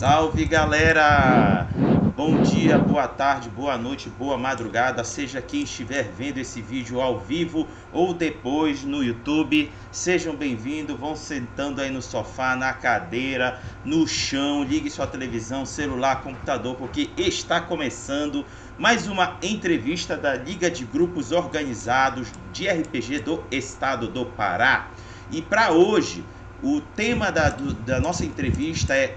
Salve galera! Bom dia, boa tarde, boa noite, boa madrugada, seja quem estiver vendo esse vídeo ao vivo ou depois no YouTube, sejam bem-vindos, vão sentando aí no sofá, na cadeira, no chão, ligue sua televisão, celular, computador, porque está começando mais uma entrevista da Liga de Grupos Organizados de RPG do Estado do Pará. E para hoje, o tema da, do, da nossa entrevista é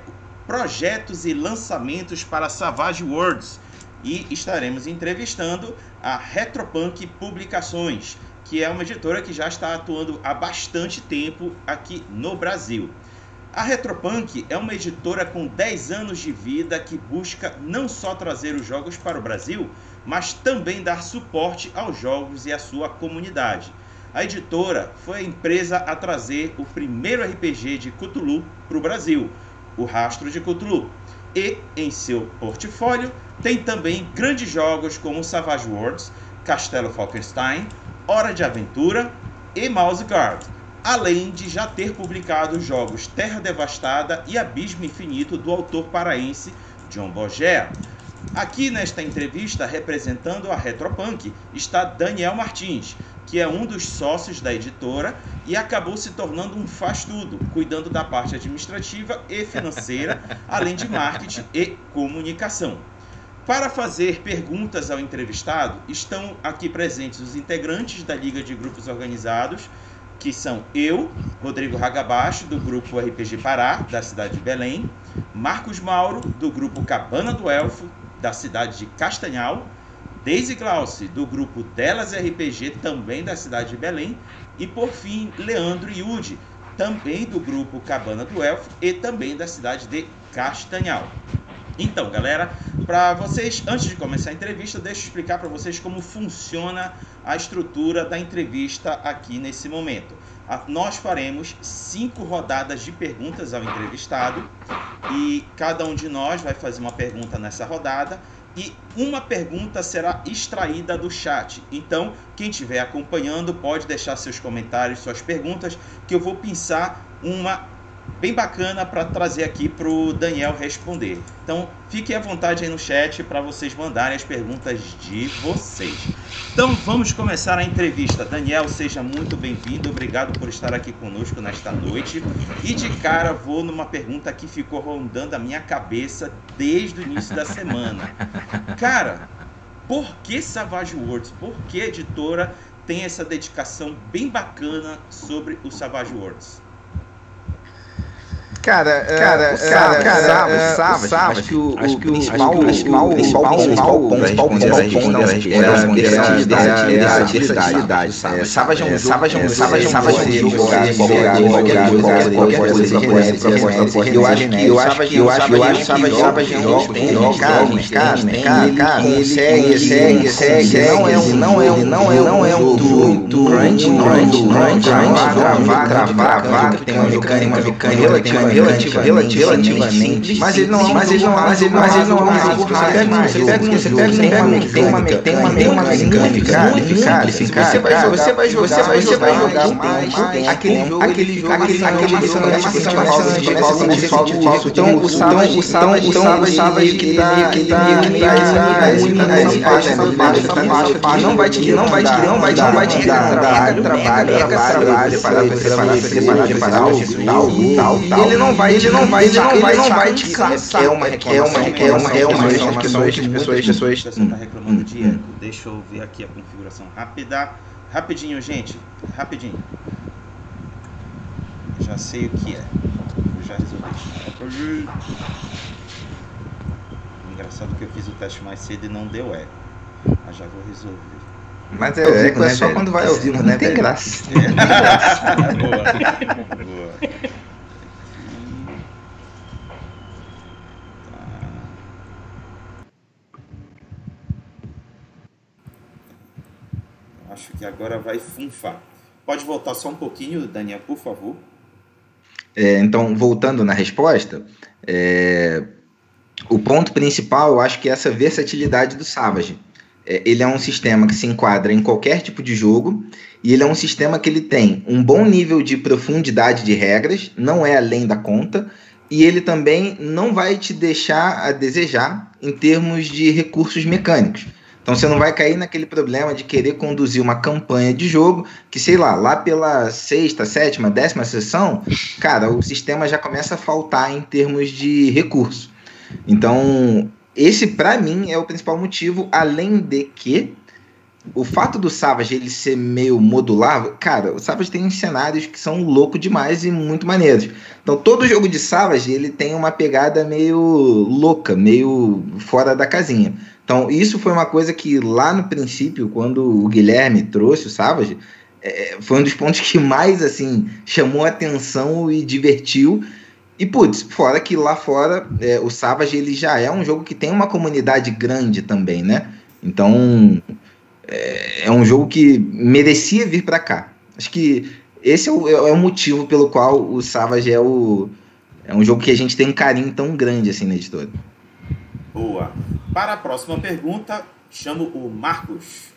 projetos e lançamentos para Savage Worlds e estaremos entrevistando a Retropunk Publicações, que é uma editora que já está atuando há bastante tempo aqui no Brasil. A Retropunk é uma editora com 10 anos de vida que busca não só trazer os jogos para o Brasil, mas também dar suporte aos jogos e à sua comunidade. A editora foi a empresa a trazer o primeiro RPG de Cthulhu para o Brasil, o Rastro de Cthulhu. E em seu portfólio tem também grandes jogos como Savage Worlds, Castelo Falkenstein, Hora de Aventura e Mouse Guard, além de já ter publicado os jogos Terra Devastada e Abismo Infinito do autor paraense John Bogea. Aqui nesta entrevista, representando a Retropunk, está Daniel Martins, que é um dos sócios da editora e acabou se tornando um faz-tudo, cuidando da parte administrativa e financeira, além de marketing e comunicação. Para fazer perguntas ao entrevistado, estão aqui presentes os integrantes da Liga de Grupos Organizados, que são eu, Rodrigo Ragabacho, do grupo RPG Pará, da cidade de Belém, Marcos Mauro, do grupo Cabana do Elfo, da cidade de Castanhal, Daisy Glauce, do grupo Delas RPG, também da cidade de Belém. E por fim, Leandro Yudi, também do grupo Cabana do Elfo e também da cidade de Castanhal. Então, galera, para vocês, antes de começar a entrevista, deixa eu explicar para vocês como funciona a estrutura da entrevista aqui nesse momento. Nós faremos cinco rodadas de perguntas ao entrevistado e cada um de nós vai fazer uma pergunta nessa rodada e uma pergunta será extraída do chat. Então, quem estiver acompanhando pode deixar seus comentários, suas perguntas, que eu vou pensar uma bem bacana para trazer aqui para o Daniel responder. Então, fiquem à vontade aí no chat para vocês mandarem as perguntas de vocês. Então, vamos começar a entrevista. Daniel, seja muito bem-vindo. Obrigado por estar aqui conosco nesta noite. E de cara, vou numa pergunta que ficou rondando a minha cabeça desde o início da semana. Cara, por que Savage Worlds? Por que a editora tem essa dedicação bem bacana sobre o Savage Worlds? Cara, cara, cara, cara, Savas, acho que o acho que o principal, principal, principal, principal ponto a responder a versatilidade. Savas é um Savas é um Savas é um jogo qualquer qualquer coisa que eu acho que eu acho que eu acho que eu acho que Savas é um jogo cara, cara, cara, cara, segue, segue, segue, não é um não é um não é não é um muito grande, grande, grande, gravar, gravar, gravar, tem uma mecânica, uma mecânica relativa, relativa, relativamente. Mas ele não, mas ele não, mas ele não, mas ele não é um jogo mais. Você pega, você pega, você pega uma tem uma tem uma tem uma mecânica simplificada, você vai você vai jogar, você vai você vai jogar mais aquele jogo, aquele jogo, aquele aquele jogo que falta de falta então o sala o sala o sala que tá que tá que tá essa parte não vai te não vai te não vai te não vai te dar trabalho trabalho trabalho para preparar preparar preparar o tal tal ele não vai, ele não vai, ele não vai, não vai te cansar. É uma, é uma, é uma, é uma reclamação que as pessoas, pessoas. Você está reclamando de eco. Deixa eu ver aqui a configuração rápida. Rapidinho, gente. Rapidinho. Já sei o que é. Eu já resolvi. Engraçado que eu fiz o teste mais cedo e não deu eco. Mas já vou resolver. Mas é, eco é só quando vai ouvir, né? Não tem graça. Boa. Boa. Acho que agora vai funfar. Pode voltar só um pouquinho, Daniel, por favor. É, então, voltando na resposta, é, o ponto principal, eu acho que é essa versatilidade do Savage. É, ele é um sistema que se enquadra em qualquer tipo de jogo e ele é um sistema que ele tem um bom nível de profundidade de regras, não é além da conta, e ele também não vai te deixar a desejar em termos de recursos mecânicos. Então você não vai cair naquele problema de querer conduzir uma campanha de jogo que, sei lá, lá pela sexta, sétima, décima sessão, cara, o sistema já começa a faltar em termos de recurso. Então, esse para mim é o principal motivo, além de que o fato do Savage ele ser meio modular, cara, o Savage tem cenários que são loucos demais e muito maneiros. Então todo jogo de Savage ele tem uma pegada meio louca, meio fora da casinha. Então isso foi uma coisa que lá no princípio, quando o Guilherme trouxe o Savage, é, foi um dos pontos que mais assim chamou atenção e divertiu. E putz, fora que lá fora é, o Savage ele já é um jogo que tem uma comunidade grande também, né? Então é, é um jogo que merecia vir para cá. Acho que esse é o, é o, motivo pelo qual o Savage é o é um jogo que a gente tem um carinho tão grande assim na editora. Boa. Para a próxima pergunta, chamo o Marcos.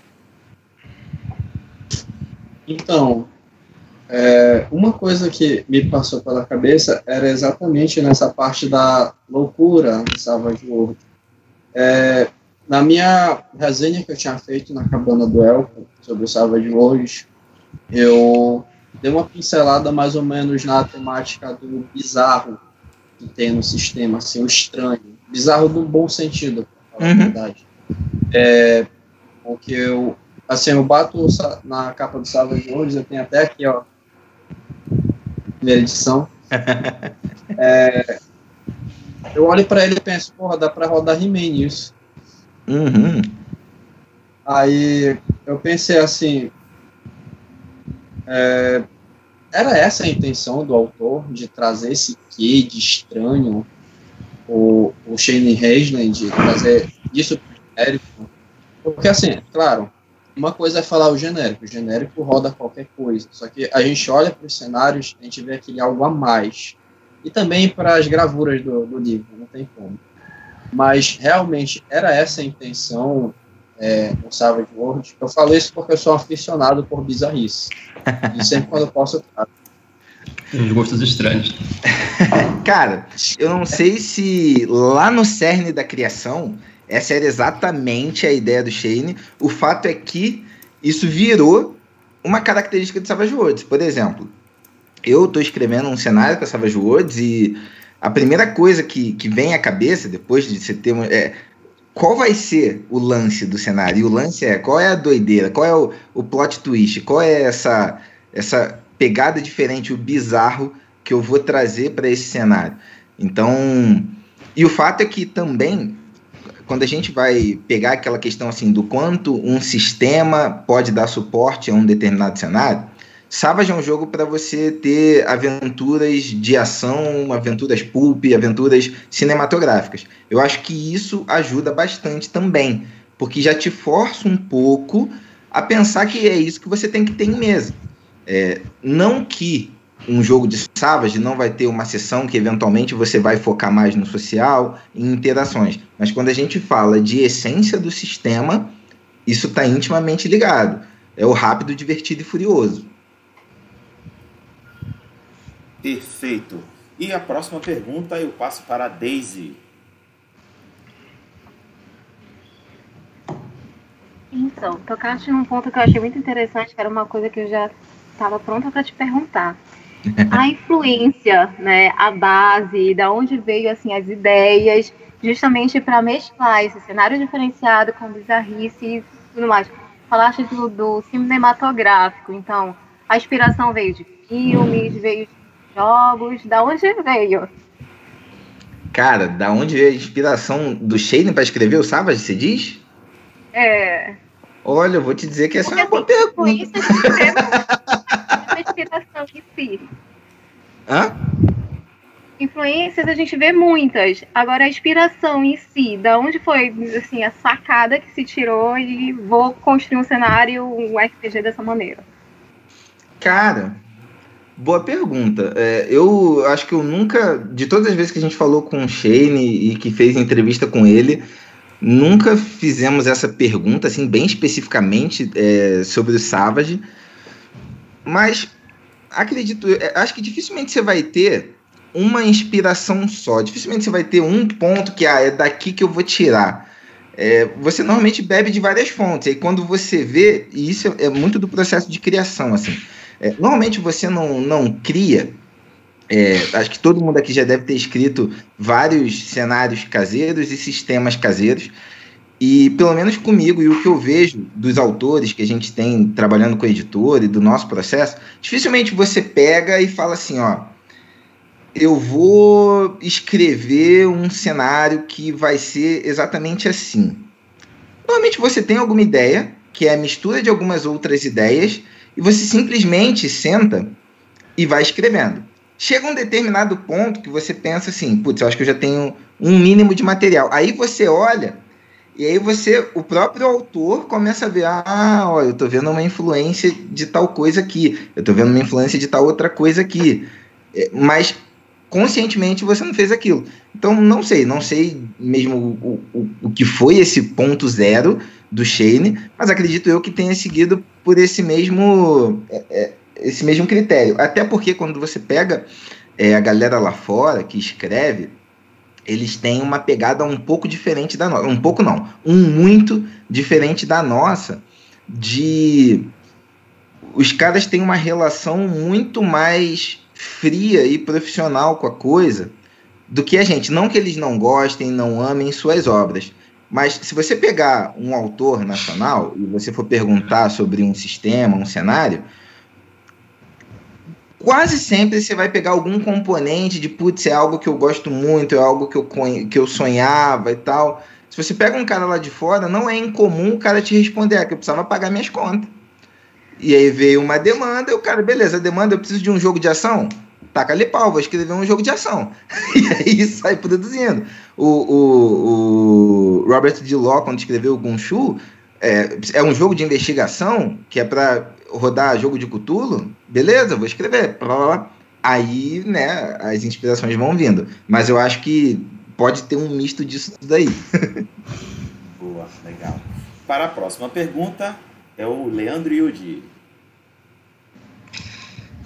Então, é, uma coisa que me passou pela cabeça era exatamente nessa parte da loucura do Savage World. É, na minha resenha que eu tinha feito na Cabana do Elfo sobre o Savage Worlds, eu dei uma pincelada mais ou menos na temática do bizarro que tem no sistema, assim, o estranho. Bizarro no bom sentido, falar uhum. a verdade. É, porque eu, assim, eu bato na capa do Savage Worlds, eu tenho até aqui, ó, primeira edição. é, eu olho para ele e penso, porra, dá para rodar He-Man nisso. Uhum. Aí eu pensei assim, é, era essa a intenção do autor, de trazer esse quê de estranho, o, o Shane Haslam, de trazer isso genérico? Porque assim, claro, uma coisa é falar o genérico, o genérico roda qualquer coisa, só que a gente olha para os cenários, a gente vê aquele algo a mais. E também para as gravuras do, do livro, não tem como. Mas realmente era essa a intenção é, no Savage World. Eu falo isso porque eu sou aficionado por bizarrice. E sempre quando eu posso, eu trago. Uns gostos estranhos. Cara, eu não sei se lá no cerne da criação essa era exatamente a ideia do Shane. O fato é que isso virou uma característica do Savage Worlds. Por exemplo, eu estou escrevendo um cenário para Savage Worlds e a primeira coisa que, que vem à cabeça, depois de você ter é qual vai ser o lance do cenário? E o lance é qual é a doideira, qual é o, o plot twist, qual é essa, essa pegada diferente, o bizarro que eu vou trazer para esse cenário. Então, e o fato é que também, quando a gente vai pegar aquela questão assim do quanto um sistema pode dar suporte a um determinado cenário, Savage é um jogo para você ter aventuras de ação, aventuras pulp, aventuras cinematográficas. Eu acho que isso ajuda bastante também, porque já te força um pouco a pensar que é isso que você tem que ter em mesa. É, não que um jogo de Savage não vai ter uma sessão que eventualmente você vai focar mais no social, em interações. Mas quando a gente fala de essência do sistema, isso está intimamente ligado. É o rápido, divertido e furioso. Perfeito. E a próxima pergunta eu passo para a Daisy. Então, tocaste num ponto que eu achei muito interessante, que era uma coisa que eu já estava pronta para te perguntar. A influência, né, a base, da onde veio assim as ideias, justamente para mesclar esse cenário diferenciado com bizarrice e tudo mais. Falaste do, do cinematográfico, então a inspiração veio de filmes, veio de jogos? Da onde veio? Cara, da onde veio a inspiração do Shane para escrever o Savage, você diz? É. Olha, eu vou te dizer que essa Porque, é uma boa pergunta. a inspiração em si. Hã? Influências a gente vê muitas. Agora a inspiração em si, da onde foi assim a sacada que se tirou e vou construir um cenário, um RPG dessa maneira? Cara, Boa pergunta. É, eu acho que eu nunca, de todas as vezes que a gente falou com o Shane e que fez entrevista com ele, nunca fizemos essa pergunta, assim, bem especificamente é, sobre o Savage. Mas acredito, é, acho que dificilmente você vai ter uma inspiração só. Dificilmente você vai ter um ponto que ah, é daqui que eu vou tirar. É, você normalmente bebe de várias fontes. E quando você vê, e isso é, muito do processo de criação, assim. É, normalmente você não, não cria. É, acho que todo mundo aqui já deve ter escrito vários cenários caseiros e sistemas caseiros. E pelo menos comigo, e o que eu vejo dos autores que a gente tem trabalhando com editor e do nosso processo, dificilmente você pega e fala assim, ó, eu vou escrever um cenário que vai ser exatamente assim. Normalmente você tem alguma ideia, que é a mistura de algumas outras ideias, e você simplesmente senta e vai escrevendo. Chega um determinado ponto que você pensa assim, putz, eu acho que eu já tenho um mínimo de material. Aí você olha e aí você, o próprio autor começa a ver, ah, olha, eu tô vendo uma influência de tal coisa aqui, eu tô vendo uma influência de tal outra coisa aqui. É, mas conscientemente você não fez aquilo. Então, não sei, não sei mesmo o, o, o que foi esse ponto zero do Shane, mas acredito eu que tenha seguido por esse mesmo, é, é, esse mesmo critério. Até porque quando você pega é, a galera lá fora que escreve, eles têm uma pegada um pouco diferente da nossa. Um pouco não, um muito diferente da nossa. De. Os caras têm uma relação muito mais fria e profissional com a coisa do que a gente. Não que eles não gostem, não amem suas obras. Mas se você pegar um autor nacional e você for perguntar sobre um sistema, um cenário, quase sempre você vai pegar algum componente de, putz, é algo que eu gosto muito, é algo que eu, que eu sonhava e tal. Se você pega um cara lá de fora, não é incomum o cara te responder, ah, que eu precisava pagar minhas contas. E aí veio uma demanda, e o cara, beleza, a demanda, eu preciso de um jogo de ação? Taca ali pau, vou escrever um jogo de ação. e aí sai produzindo. O, o, o Robert D. Law, quando escreveu o Gunshu, é, é um jogo de investigação que é para rodar jogo de Cthulhu, beleza, vou escrever. Blá, blá, blá. Aí, né, as inspirações vão vindo. Mas eu acho que pode ter um misto disso tudo aí. Boa, legal. Para a próxima pergunta, é o Leandro Yudi.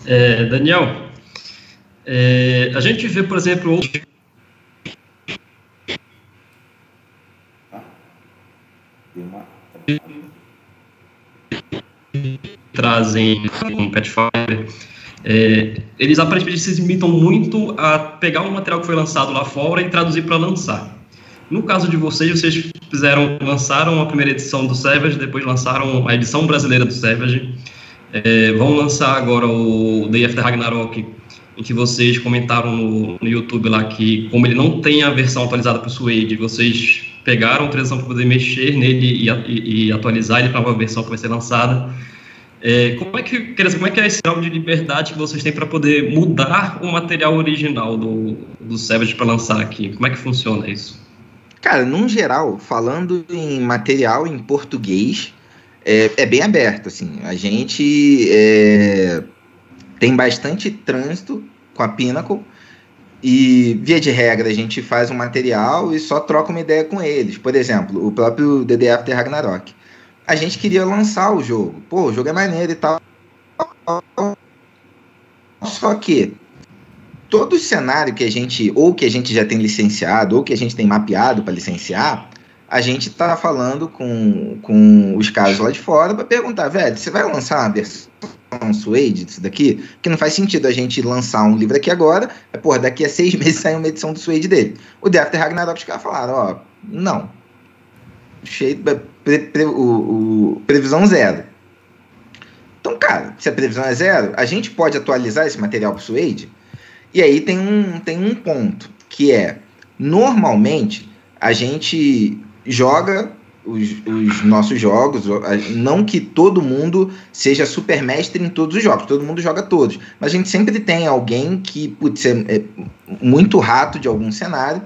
É, Daniel, é, a gente vê, por exemplo, outros ah, trazem um Pathfinder, é, eles aparentemente se limitam muito a pegar um material que foi lançado lá fora e traduzir para lançar. No caso de vocês, vocês fizeram, lançaram a primeira edição do Savage, depois lançaram a edição brasileira do Savage, é, vão lançar agora o Day After Ragnarok, em que vocês comentaram no, no YouTube lá que, como ele não tem a versão atualizada para o Suede, vocês pegaram a transição para poder mexer nele e, e, e atualizar ele para a versão que vai ser lançada. É, como, é que, quer dizer, como é que é esse grau de liberdade que vocês têm para poder mudar o material original do, do Savage para lançar aqui? Como é que funciona isso? Cara, num geral, falando em material em português, é, é bem aberto. Assim, a gente é, tem bastante trânsito com a Pinnacle e, via de regra, a gente faz um material e só troca uma ideia com eles. Por exemplo, o próprio DD After Ragnarok a gente queria lançar o jogo. Pô, o jogo é maneiro e tal. Só que todo cenário que a gente, ou que a gente já tem licenciado, ou que a gente tem mapeado para licenciar, a gente está falando com, com os caras lá de fora para perguntar, velho, você vai lançar uma versão Suede disso daqui? Porque não faz sentido a gente lançar um livro aqui agora, é, porra, daqui a seis meses sai uma edição do Suede dele. O After Ragnarok, os caras falaram, ó, não. Cheio, pre, pre, o, o, previsão zero. Então, cara, se a previsão é zero, a gente pode atualizar esse material para o Suede. E aí tem um, tem um ponto, que é, normalmente, a gente joga os, os, nossos jogos, não que todo mundo seja super mestre em todos os jogos, todo mundo joga todos, mas a gente sempre tem alguém que, putz, é, é muito rato de algum cenário.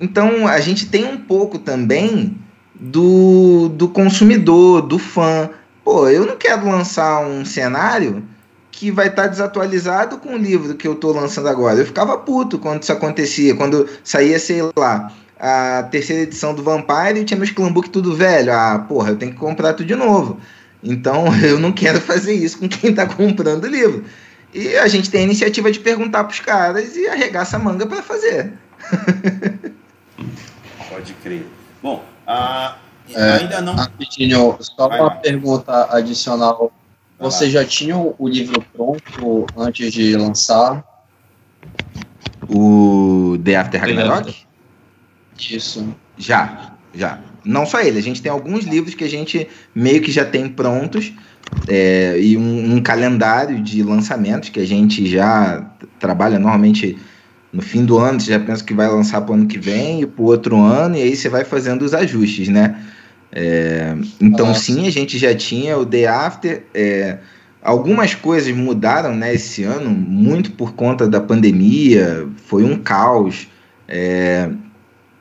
Então, a gente tem um pouco também do, do consumidor, do fã. Pô, eu não quero lançar um cenário que vai estar tá desatualizado com o livro que eu estou lançando agora. Eu ficava puto quando isso acontecia, quando saía, sei lá, a terceira edição do Vampire e tinha meus Clambook tudo velho. Ah, porra, eu tenho que comprar tudo de novo. Então eu não quero fazer isso com quem está comprando o livro. E a gente tem a iniciativa de perguntar para os caras e arregaça a manga para fazer. Pode crer. Bom, uh, é, ainda não. Rapidinho, só Vai uma lá. pergunta adicional. Você já tinha o livro pronto antes de lançar? O The After Ragnarok? Isso. Já, já. Não só ele, a gente tem alguns livros que a gente meio que já tem prontos é, e um, um, calendário de lançamentos que a gente já trabalha normalmente no fim do ano, você já pensa que vai lançar para o ano que vem e para o outro ano, e aí você vai fazendo os ajustes, né? É, então, Nossa. sim, a gente já tinha o Day After. É, algumas coisas mudaram né, esse ano, muito por conta da pandemia, foi um caos. É,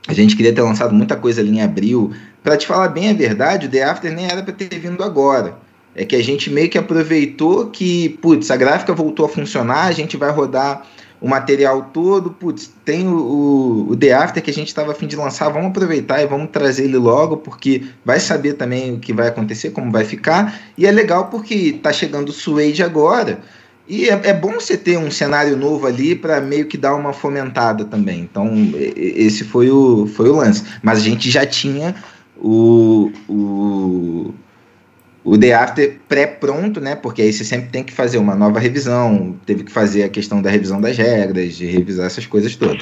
a gente queria ter lançado muita coisa ali em abril. Para te falar bem a verdade, o The After nem era para ter vindo agora é que a gente meio que aproveitou que, putz, a gráfica voltou a funcionar, a gente vai rodar o material todo, putz, tem o, o The After que a gente estava a fim de lançar, vamos aproveitar e vamos trazer ele logo, porque vai saber também o que vai acontecer, como vai ficar, e é legal porque tá chegando o Suede agora, e é, é bom você ter um cenário novo ali para meio que dar uma fomentada também. Então, esse foi o, foi o lance. Mas a gente já tinha o, o o The After pré-pronto, né? Porque aí você sempre tem que fazer uma nova revisão, teve que fazer a questão da revisão das regras, de revisar essas coisas todas.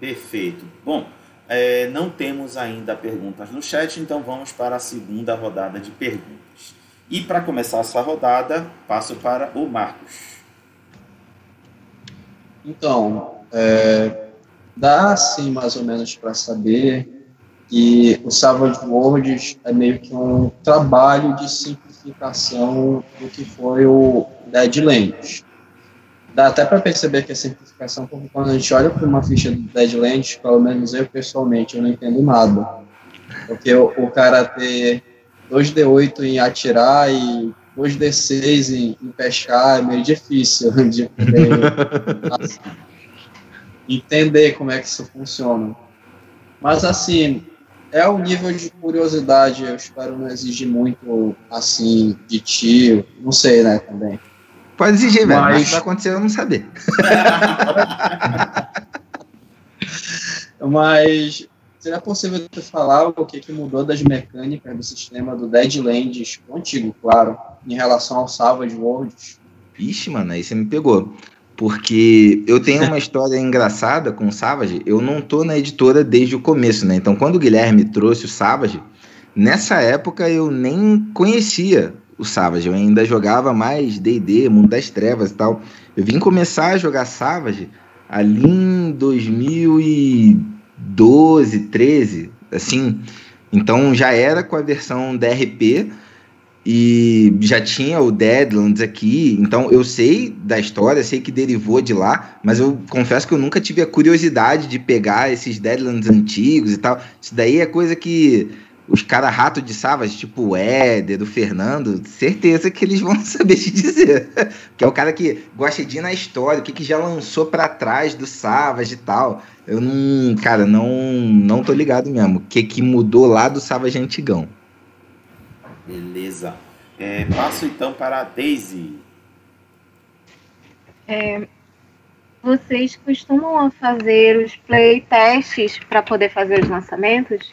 Perfeito. Bom, é, não temos ainda perguntas no chat, então vamos para a segunda rodada de perguntas. E para começar essa rodada, passo para o Marcos. Então, é, dá sim mais ou menos para saber e o Savage Worlds é meio que um trabalho de simplificação do que foi o Deadlands. Dá até para perceber que é simplificação, porque quando a gente olha para uma ficha do Deadlands, pelo menos eu pessoalmente, eu não entendo nada. Porque o, o cara ter 2D8 em atirar e 2D6 em, em pescar é meio difícil de assim, entender como é que isso funciona. Mas assim, é um nível de curiosidade, eu espero não exigir muito, assim, de ti, não sei, né, também. Pode exigir, velho, mas vai acontecer eu não saber. mas seria possível você falar o que, que mudou das mecânicas do sistema do Deadlands contigo, claro, em relação ao Savage Worlds? Ixi, mano, aí você me pegou. Porque eu tenho uma história engraçada com o Savage. Eu não tô na editora desde o começo, né? Então, quando o Guilherme trouxe o Savage, nessa época eu nem conhecia o Savage. Eu ainda jogava mais D&D, Mundo das Trevas e tal. Eu vim começar a jogar Savage ali em 2012, 13, assim. Então já era com a versão DRP e já tinha o Deadlands aqui, então eu sei da história, sei que derivou de lá, mas eu confesso que eu nunca tive a curiosidade de pegar esses Deadlands antigos e tal. Isso daí é coisa que os caras rato de Savas, tipo o Éder, o Fernando, certeza que eles vão saber te dizer. que é o cara que gosta de ir na história, o que, que já lançou para trás do Savas e tal. Eu não, cara, não, não tô ligado mesmo. O que, que mudou lá do Savas antigão. Beleza. É, passo então para a Daisy. É, vocês costumam fazer os playtests para poder fazer os lançamentos?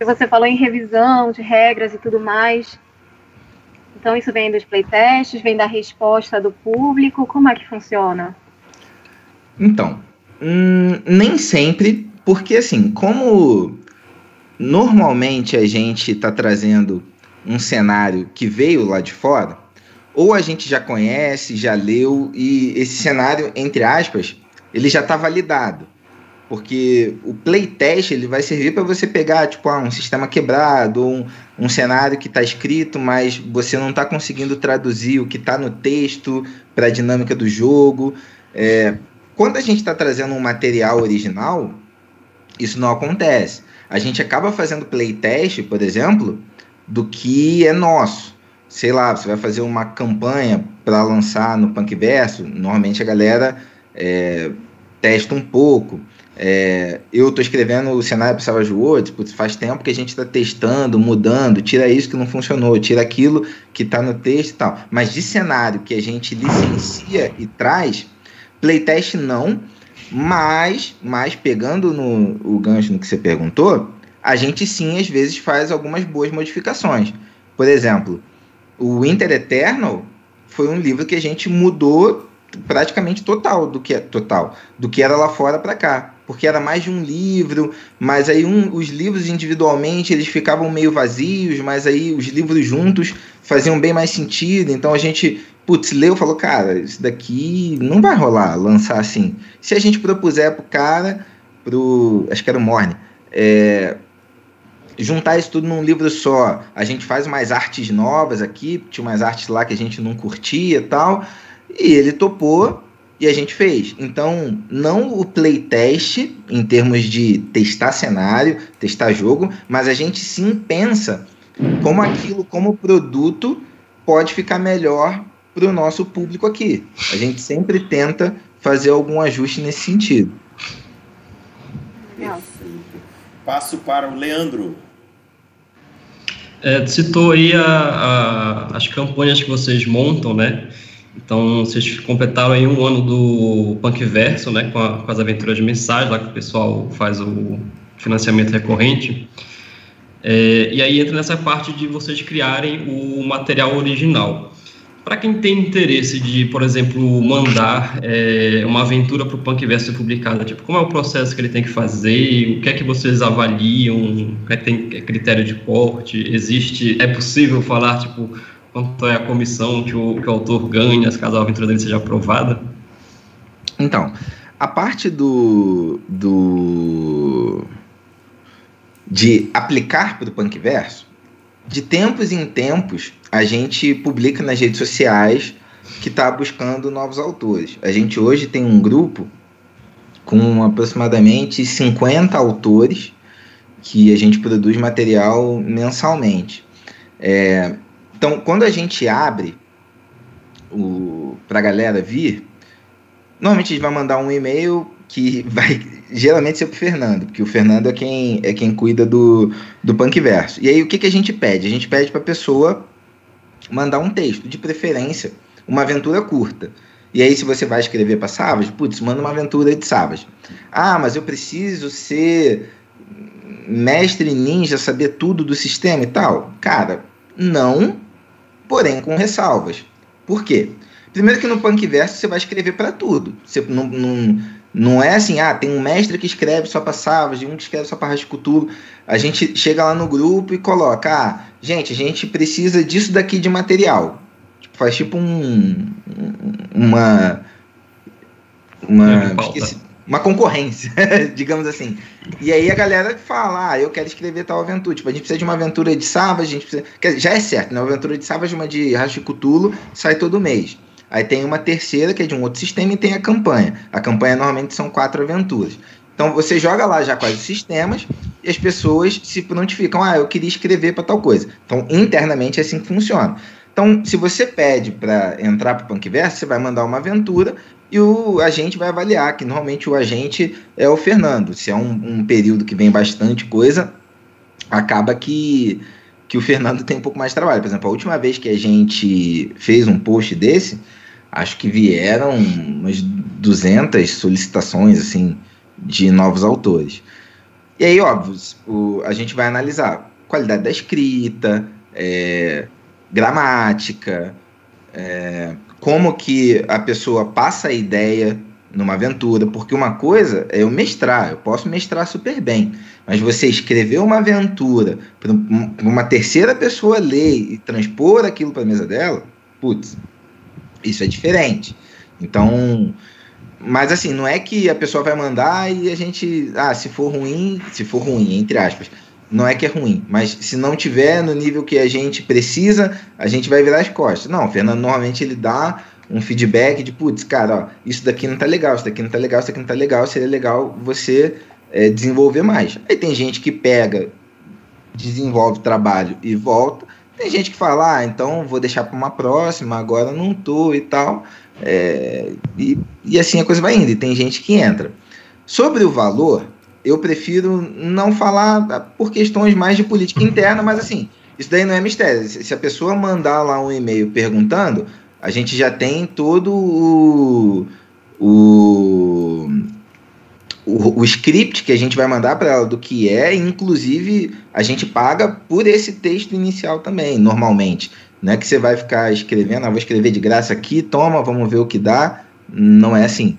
Você falou em revisão de regras e tudo mais. Então isso vem dos playtests, vem da resposta do público? Como é que funciona? Então, hum, nem sempre, porque assim, como normalmente a gente está trazendo um cenário que veio lá de fora, ou a gente já conhece, já leu, e esse cenário, entre aspas, ele já está validado. Porque o playtest ele vai servir para você pegar tipo, ah, um sistema quebrado, um, um cenário que está escrito, mas você não está conseguindo traduzir o que está no texto para a dinâmica do jogo. É, quando a gente está trazendo um material original, isso não acontece a gente acaba fazendo playtest, por exemplo, do que é nosso. Sei lá, você vai fazer uma campanha para lançar no Punkverso, normalmente a galera é, testa um pouco. É, eu estou escrevendo o cenário para Savage Worlds, putz, faz tempo que a gente está testando, mudando, tira isso que não funcionou, tira aquilo que está no texto e tal. Mas de cenário que a gente licencia e traz, playtest não, mas, mas pegando no o gancho no que você perguntou, a gente sim às vezes faz algumas boas modificações. Por exemplo, o Winter Eternal foi um livro que a gente mudou praticamente total do que é total do que era lá fora para cá porque era mais de um livro, mas aí um, os livros individualmente eles ficavam meio vazios, mas aí os livros juntos faziam bem mais sentido. Então a gente, putz, leu e falou, cara, isso daqui não vai rolar lançar assim. Se a gente propuser pro cara, pro, acho que era o Morne, é, juntar isso tudo num livro só, a gente faz umas artes novas aqui, tinha umas artes lá que a gente não curtia e tal, e ele topou e a gente fez. Então, não o playtest em termos de testar cenário, testar jogo, mas a gente sim pensa como aquilo, como produto, pode ficar melhor para o nosso público aqui. A gente sempre tenta fazer algum ajuste nesse sentido. Passo para o Leandro. É, citou aí a, a, as campanhas que vocês montam, né? Então, vocês completaram aí um ano do Punk Verso, né, com, a, com, as aventuras de mensagem, lá que o pessoal faz o financiamento recorrente. É, e aí entra nessa parte de vocês criarem o material original. Para quem tem interesse de, por exemplo, mandar é, uma aventura para o Punk Verso publicada, tipo, como é o processo que ele tem que fazer, o que é que vocês avaliam, o que é que tem critério de porte, existe, é possível falar, tipo, quanto é a comissão que o, que o autor ganha, caso a aventura dele seja aprovada? Então, a parte do, do de aplicar para o Punkverso, de tempos em tempos, a gente publica nas redes sociais que está buscando novos autores. A gente hoje tem um grupo com aproximadamente 50 autores que a gente produz material mensalmente. É, então, quando a gente abre para a galera vir, normalmente a gente vai mandar um e-mail que vai geralmente ser para o Fernando, porque o Fernando é quem, é quem cuida do, do Punkverso. E aí o que, que a gente pede? A gente pede para a pessoa mandar um texto, de preferência, uma aventura curta. E aí, se você vai escrever para Savage, putz, manda uma aventura de Savage. Ah, mas eu preciso ser mestre ninja, saber tudo do sistema e tal. Cara, não, porém com ressalvas. Por quê? Primeiro que no Punkverso você vai escrever para tudo. Você não, não, não é assim, ah, tem um mestre que escreve só para Savage, um que escreve só para Rascuturo. A gente chega lá no grupo e coloca, ah, gente, a gente precisa disso daqui de material. Tipo, faz tipo um uma uma esqueci, uma concorrência, digamos assim. E aí a galera fala, ah, eu quero escrever tal aventura. Tipo, a gente precisa de uma aventura de Savage, a gente precisa... Quer, já é certo, né? Uma aventura de Savage, uma de Rashicutulo, sai todo mês. Aí tem uma terceira, que é de um outro sistema, e tem a campanha. A campanha normalmente são quatro aventuras. Então você joga lá já quais sistemas e as pessoas se prontificam, ah, eu queria escrever para tal coisa. Então, internamente é assim que funciona. Então, se você pede para entrar para o Punkverse, você vai mandar uma aventura e o agente vai avaliar, que normalmente o agente é o Fernando. Se é um, um período que vem bastante coisa, acaba que, que o Fernando tem um pouco mais de trabalho. Por exemplo, a última vez que a gente fez um post desse, acho que vieram umas 200 solicitações assim de novos autores. E aí, óbvio, o, a gente vai analisar qualidade da escrita, é, gramática, é, como que a pessoa passa a ideia numa aventura, porque uma coisa é eu mestrar, eu posso mestrar super bem, mas você escrever uma aventura para uma terceira pessoa ler e transpor aquilo para a mesa dela, putz, isso é diferente. Então, mas assim, não é que a pessoa vai mandar e a gente, ah, se for ruim, se for ruim, entre aspas, não é que é ruim, mas se não tiver no nível que a gente precisa, a gente vai virar as costas. Não, o Fernando normalmente ele dá um feedback de, putz, cara, ó, isso daqui não tá legal, isso daqui não tá legal, isso daqui não tá legal, seria legal você é, desenvolver mais. Aí tem gente que pega, desenvolve trabalho e volta, tem gente que fala, ah, então vou deixar para uma próxima, agora não tô e tal. É, e, e assim a coisa vai indo, e tem gente que entra. Sobre o valor, eu prefiro não falar por questões mais de política interna, mas assim, isso daí não é mistério. Se a pessoa mandar lá um e-mail perguntando, a gente já tem todo o, o, o, o script que a gente vai mandar para ela do que é, inclusive a gente paga por esse texto inicial também, normalmente. Não é que você vai ficar escrevendo, ah, vou escrever de graça aqui, toma, vamos ver o que dá. Não é assim.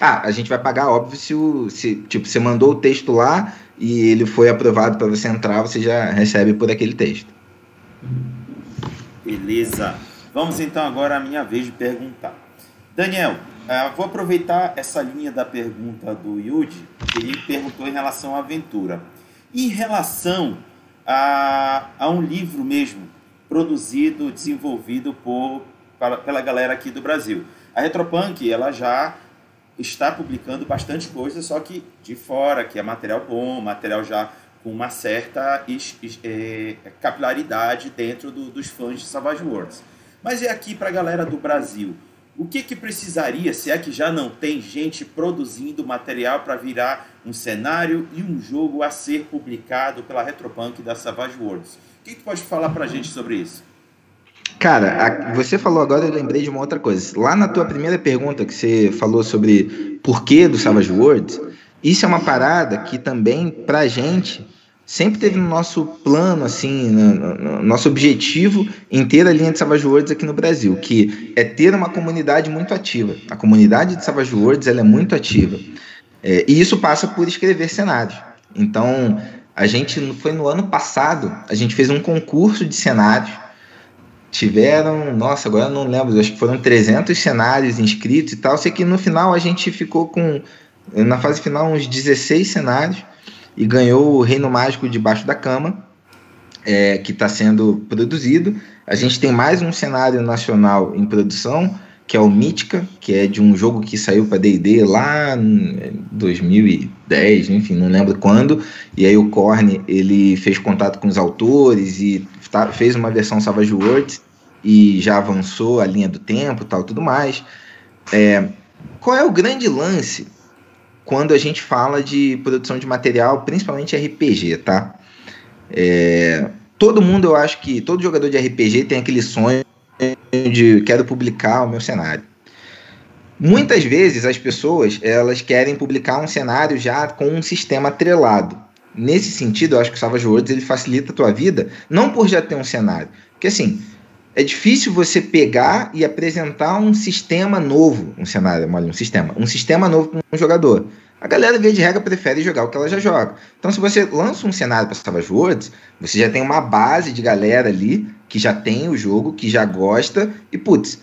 Ah, a gente vai pagar, óbvio, se, o, se tipo, você mandou o texto lá e ele foi aprovado para você entrar, você já recebe por aquele texto. Beleza. Vamos então agora à minha vez de perguntar. Daniel, uh, vou aproveitar essa linha da pergunta do Yudi, que ele perguntou em relação à aventura. Em relação a, a um livro mesmo, produzido, desenvolvido por, pela galera aqui do Brasil. A Retropunk, ela já está publicando bastante coisa, só que de fora, que é material bom, material já com uma certa é, capilaridade dentro do, dos fãs de Savage Worlds. Mas é aqui para a galera do Brasil. O que, que precisaria, se é que já não tem gente produzindo material para virar um cenário e um jogo a ser publicado pela Retropunk da Savage Worlds? O que, que pode falar para a gente sobre isso? Cara, a, você falou agora, eu lembrei de uma outra coisa. Lá na tua primeira pergunta que você falou sobre porquê do Savage Worlds, isso é uma parada que também, pra gente, sempre teve no nosso plano, assim, no, no, nosso objetivo em ter a linha de Savage Worlds aqui no Brasil, que é ter uma comunidade muito ativa. A comunidade de Savage Worlds ela é muito ativa. É, e isso passa por escrever cenários. Então, a gente foi no ano passado, a gente fez um concurso de cenários tiveram, nossa, agora eu não lembro, acho que foram 300 cenários inscritos e tal. Sei que no final a gente ficou com, na fase final, uns 16 cenários e ganhou o Reino Mágico debaixo da cama, é, que está sendo produzido. A gente tem mais um cenário nacional em produção, que é o Mítica, que é de um jogo que saiu para D&D lá em 2010, enfim, não lembro quando. E aí o Korn, ele fez contato com os autores e tá, fez uma versão Savage Worlds e já avançou a linha do tempo tal, tudo mais. É, qual é o grande lance quando a gente fala de produção de material, principalmente RPG, tá? É, todo mundo, eu acho que todo jogador de RPG tem aquele sonho de quero publicar o meu cenário. Muitas vezes as pessoas elas querem publicar um cenário já com um sistema atrelado. Nesse sentido, eu acho que o Savage Worlds ele facilita a tua vida, não por já ter um cenário, porque assim, é difícil você pegar e apresentar um sistema novo, um cenário, um sistema, um sistema novo para um jogador. A galera, via de regra, prefere jogar o que ela já joga. Então, se você lança um cenário para Savage Worlds, você já tem uma base de galera ali que já tem o jogo, que já gosta, e putz,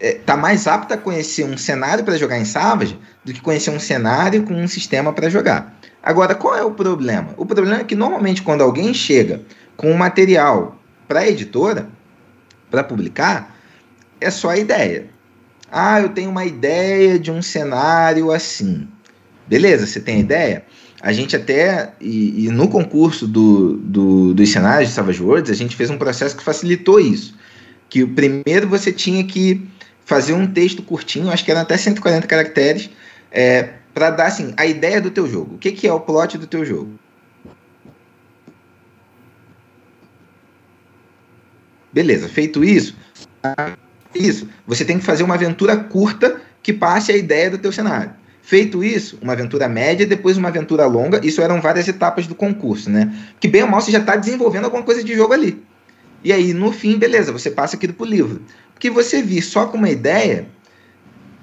é, tá mais apta a conhecer um cenário para jogar em Savage do que conhecer um cenário com um sistema para jogar. Agora, qual é o problema? O problema é que normalmente quando alguém chega com um material para a editora, para publicar, é só a ideia. Ah, eu tenho uma ideia de um cenário assim. Beleza, você tem a ideia? A gente até, e, e no concurso do, do, dos cenários de Savage Worlds, a gente fez um processo que facilitou isso. Que primeiro você tinha que fazer um texto curtinho, acho que eram até 140 caracteres, é, para dar assim, a ideia do teu jogo. O que, que é o plot do teu jogo? Beleza, feito isso, isso, você tem que fazer uma aventura curta que passe a ideia do teu cenário. Feito isso, uma aventura média, depois uma aventura longa. Isso eram várias etapas do concurso, né? Que bem ou mal você já está desenvolvendo alguma coisa de jogo ali. E aí, no fim, beleza, você passa aquilo pro livro. Porque você vir só com uma ideia,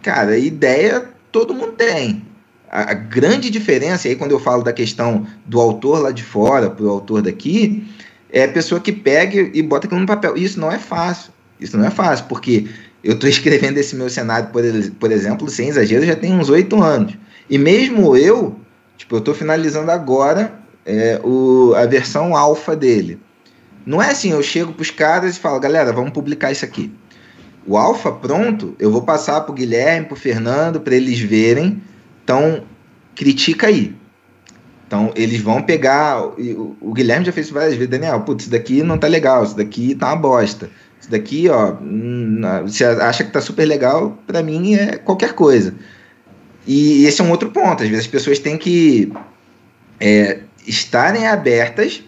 cara, ideia todo mundo tem. A, a grande diferença, aí quando eu falo da questão do autor lá de fora pro autor daqui, é a pessoa que pega e bota aquilo no papel. Isso não é fácil. Isso não é fácil, porque eu estou escrevendo esse meu cenário, por, por exemplo, sem exagero, já tem uns oito anos. E mesmo eu, tipo, eu estou finalizando agora é, o, a versão alfa dele. Não é assim, eu chego para os caras e falo, galera, vamos publicar isso aqui. O alfa pronto, eu vou passar para o Guilherme, para o Fernando, para eles verem. Então, critica aí. Então, eles vão pegar. O, Guilherme já fez isso várias vezes. Daniel, putz, isso daqui não tá legal, isso daqui tá uma bosta. daqui, ó, hum, você acha que tá super legal, para mim é qualquer coisa. E esse é um outro ponto. Às vezes as pessoas têm que é, estarem abertas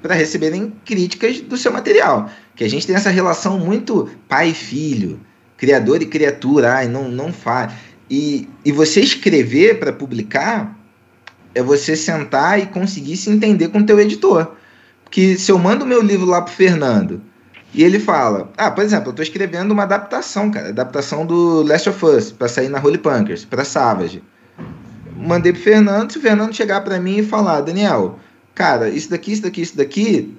para receberem críticas do seu material. Que a gente tem essa relação muito pai e filho, criador e criatura, ai, não, não faz. E, e você escrever para publicar é você sentar e conseguir se entender com o teu editor. Porque se eu mando meu livro lá pro Fernando e ele fala, ah, por exemplo, eu estou escrevendo uma adaptação, cara, adaptação do Last of Us para sair na Holy Punkers, para Savage. Mandei pro Fernando, se o Fernando chegar para mim e falar, Daniel, cara, isso daqui, isso daqui, isso daqui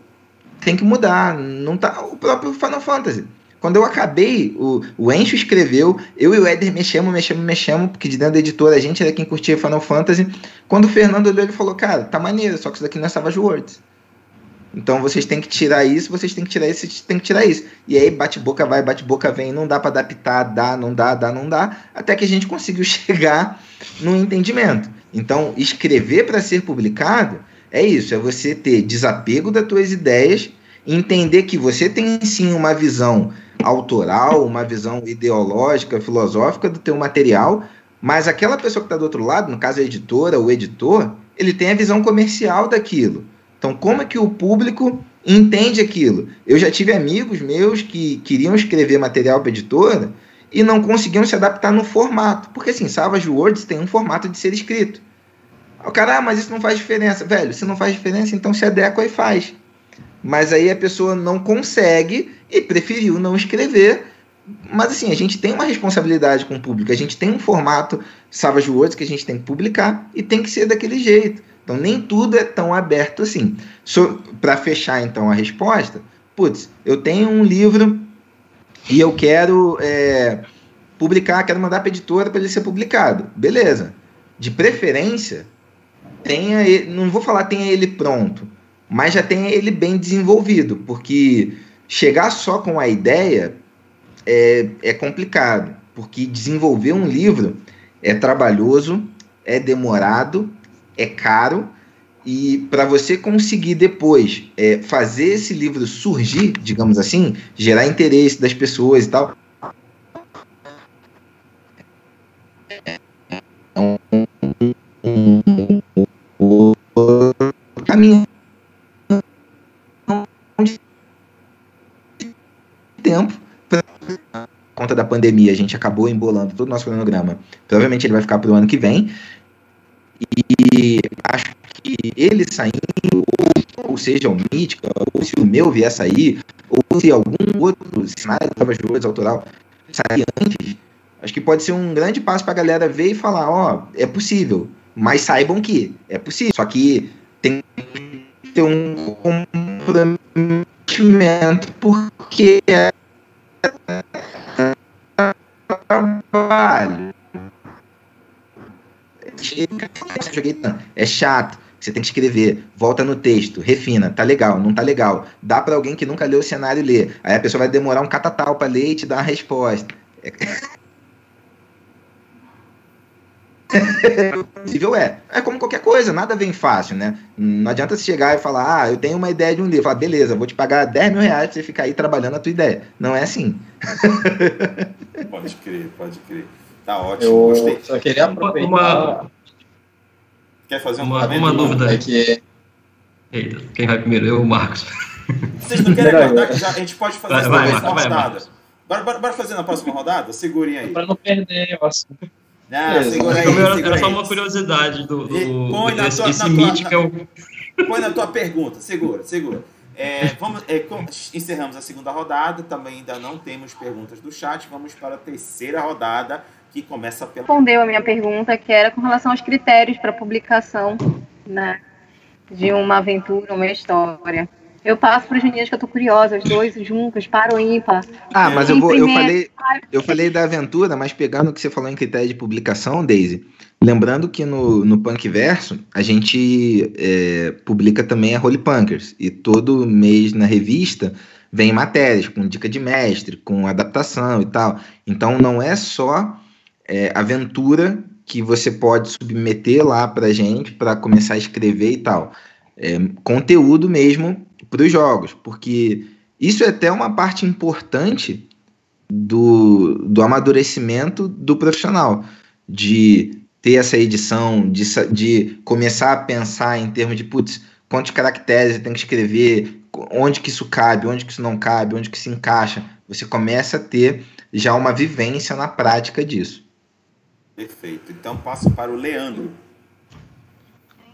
tem que mudar, não tá o próprio Final Fantasy. Quando eu acabei, o, o Encho escreveu, eu e o Éder mexemos, mexemos, mexemos, porque de dentro da editora a gente era quem curtia Final Fantasy. Quando o Fernando olhou, ele falou, cara, tá maneiro, só que isso daqui não é Savage Worlds. Então vocês têm que tirar isso, vocês têm que tirar isso, vocês têm que tirar isso. E aí bate-boca vai, bate-boca vem, não dá para adaptar, dá, não dá, dá, não dá, até que a gente conseguiu chegar no entendimento. Então, escrever para ser publicado é isso, é você ter desapego das tuas ideias, entender que você tem sim uma visão autoral, uma visão ideológica, filosófica do teu material, mas aquela pessoa que está do outro lado, no caso a editora, o editor, ele tem a visão comercial daquilo. Então, como é que o público entende aquilo? Eu já tive amigos meus que queriam escrever material para editora e não conseguiam se adaptar no formato, porque assim, Savage Words tem um formato de ser escrito. O cara, ah, mas isso não faz diferença. Velho, se não faz diferença, então se adequa e faz. Mas aí a pessoa não consegue e preferiu não escrever. Mas assim, a gente tem uma responsabilidade com o público, a gente tem um formato Savage Words que a gente tem que publicar e tem que ser daquele jeito. Então nem tudo é tão aberto assim. So, Para fechar então a resposta, putz, eu tenho um livro e eu quero é, publicar, quero mandar para editora para ele ser publicado. Beleza. De preferência, tenha ele, não vou falar tenha ele pronto, mas já tenha ele bem desenvolvido, porque chegar só com a ideia é, é complicado, porque desenvolver um livro é trabalhoso, é demorado, é caro, e para você conseguir depois é, fazer esse livro surgir, digamos assim, gerar interesse das pessoas e tal, é um, um, um, um caminho conta da pandemia, a gente acabou embolando todo o nosso cronograma. Provavelmente ele vai ficar para o ano que vem. E acho que ele saindo, ou, ou seja, o Mítica, ou se o meu vier sair, ou se algum outro cenário da Jogos autoral sair antes, acho que pode ser um grande passo para a galera ver e falar: ó, oh, é possível, mas saibam que é possível. Só que tem que ter um comprometimento, porque é trabalho. É chato. Você tem que escrever, volta no texto, refina, tá legal, não tá legal. Dá para alguém que nunca leu o cenário ler. Aí a pessoa vai demorar um catatal para ler e te dar uma resposta. É... possível é. É como qualquer coisa, nada vem fácil, né? Não adianta você chegar e falar, ah, eu tenho uma ideia de um livro. Falar, beleza, vou te pagar 10 mil reais pra você ficar aí trabalhando a tua ideia. Não é assim. pode crer, pode crer. Tá ótimo, eu gostei. Só queria aproveitar... Uma... Quer fazer uma, uma, uma dúvida é que... Eita, quem vai primeiro? Eu ou o Marcos? Vocês não querem aguardar que já, a gente pode fazer vai, essa vai, próxima vai, rodada? Bora, bora, bora fazer na próxima rodada? Segurem aí. Para não perder o assunto. Ah, segura aí, segura era só uma curiosidade do, do põe desse, tua, esse mítico. Põe na tua pergunta, segura, segura. É, vamos, é, encerramos a segunda rodada, também ainda não temos perguntas do chat. Vamos para a terceira rodada, que começa pela. Respondeu a minha pergunta, que era com relação aos critérios para publicação né, de uma aventura, uma história. Eu passo para os meninos que eu tô curiosa, os dois juntos, para o ímpar. Ah, mas eu, vou, eu, falei, eu falei da aventura, mas pegando o que você falou em critério de publicação, Daisy, lembrando que no, no Punk Verso a gente é, publica também a Holy Punkers, e todo mês na revista vem matérias com dica de mestre, com adaptação e tal. Então não é só é, aventura que você pode submeter lá para gente para começar a escrever e tal. É, conteúdo mesmo para os jogos, porque isso é até uma parte importante do, do amadurecimento do profissional, de ter essa edição, de, de começar a pensar em termos de, putz, quantos caracteres tenho que escrever, onde que isso cabe, onde que isso não cabe, onde que se encaixa. Você começa a ter já uma vivência na prática disso. Perfeito. Então passo para o Leandro.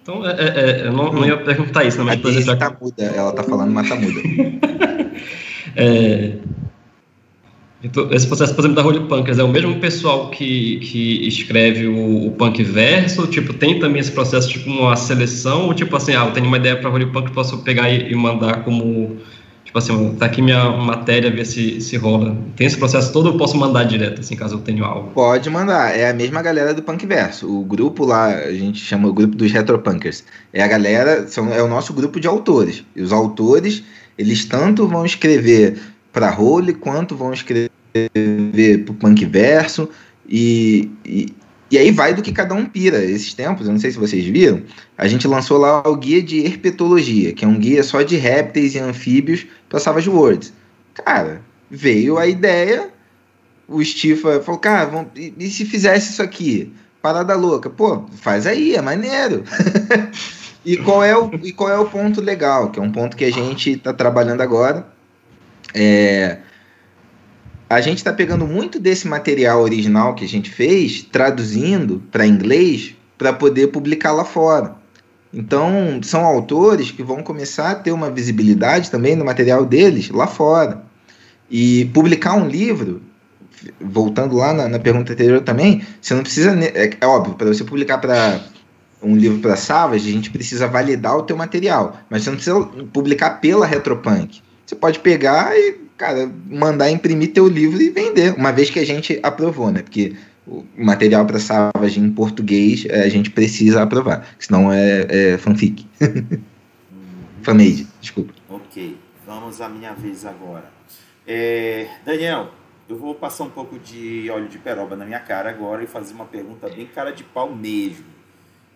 Então, é, é, é eu não, não, ia perguntar isso, mas... A Daisy tá muda, ela tá falando, mas tá muda. é, então, esse processo, por exemplo, da Holy Punkers é o mesmo pessoal que, que escreve o, o punk verso? Tipo, tem também esse processo, tipo, uma seleção? Ou tipo assim, ah, eu tenho uma ideia para Holy Punk, posso pegar e, e, mandar como... Tipo assim, tá aqui minha matéria, ver se, se rola. Tem esse processo todo ou posso mandar direto, assim, caso eu tenha algo? Pode mandar. É a mesma galera do Punk Verso. O grupo lá, a gente chama o grupo dos Retropunkers. É a galera, são, é o nosso grupo de autores. E os autores, eles tanto vão escrever para Role, quanto vão escrever para o punk verso, e, e, e, aí vai do que cada um pira. Esses tempos, eu não sei se vocês viram, a gente lançou lá o guia de herpetologia, que é um guia só de répteis e anfíbios para Savage Worlds. Cara, veio a ideia, o Stifa falou, cara, vamos, e, e se fizesse isso aqui? Parada louca. Pô, faz aí, é maneiro. e, qual é o, e qual é o ponto legal, que é um ponto que a gente está trabalhando agora, é, a gente está pegando muito desse material original que a gente fez, traduzindo para inglês, para poder publicar lá fora. Então, são autores que vão começar a ter uma visibilidade também no material deles lá fora. E publicar um livro, voltando lá na, na pergunta anterior também, você não precisa. É, é óbvio, para você publicar para um livro para Savage, a gente precisa validar o teu material. Mas você não precisa publicar pela Retropunk. Você pode pegar e, cara, mandar imprimir teu livro e vender, uma vez que a gente aprovou, né? Porque o material para Savage em português é, a gente precisa aprovar, senão é, é fanfic. Fanmade, desculpa. Ok, vamos à minha vez agora. É, Daniel, eu vou passar um pouco de óleo de peroba na minha cara agora e fazer uma pergunta bem cara de pau mesmo.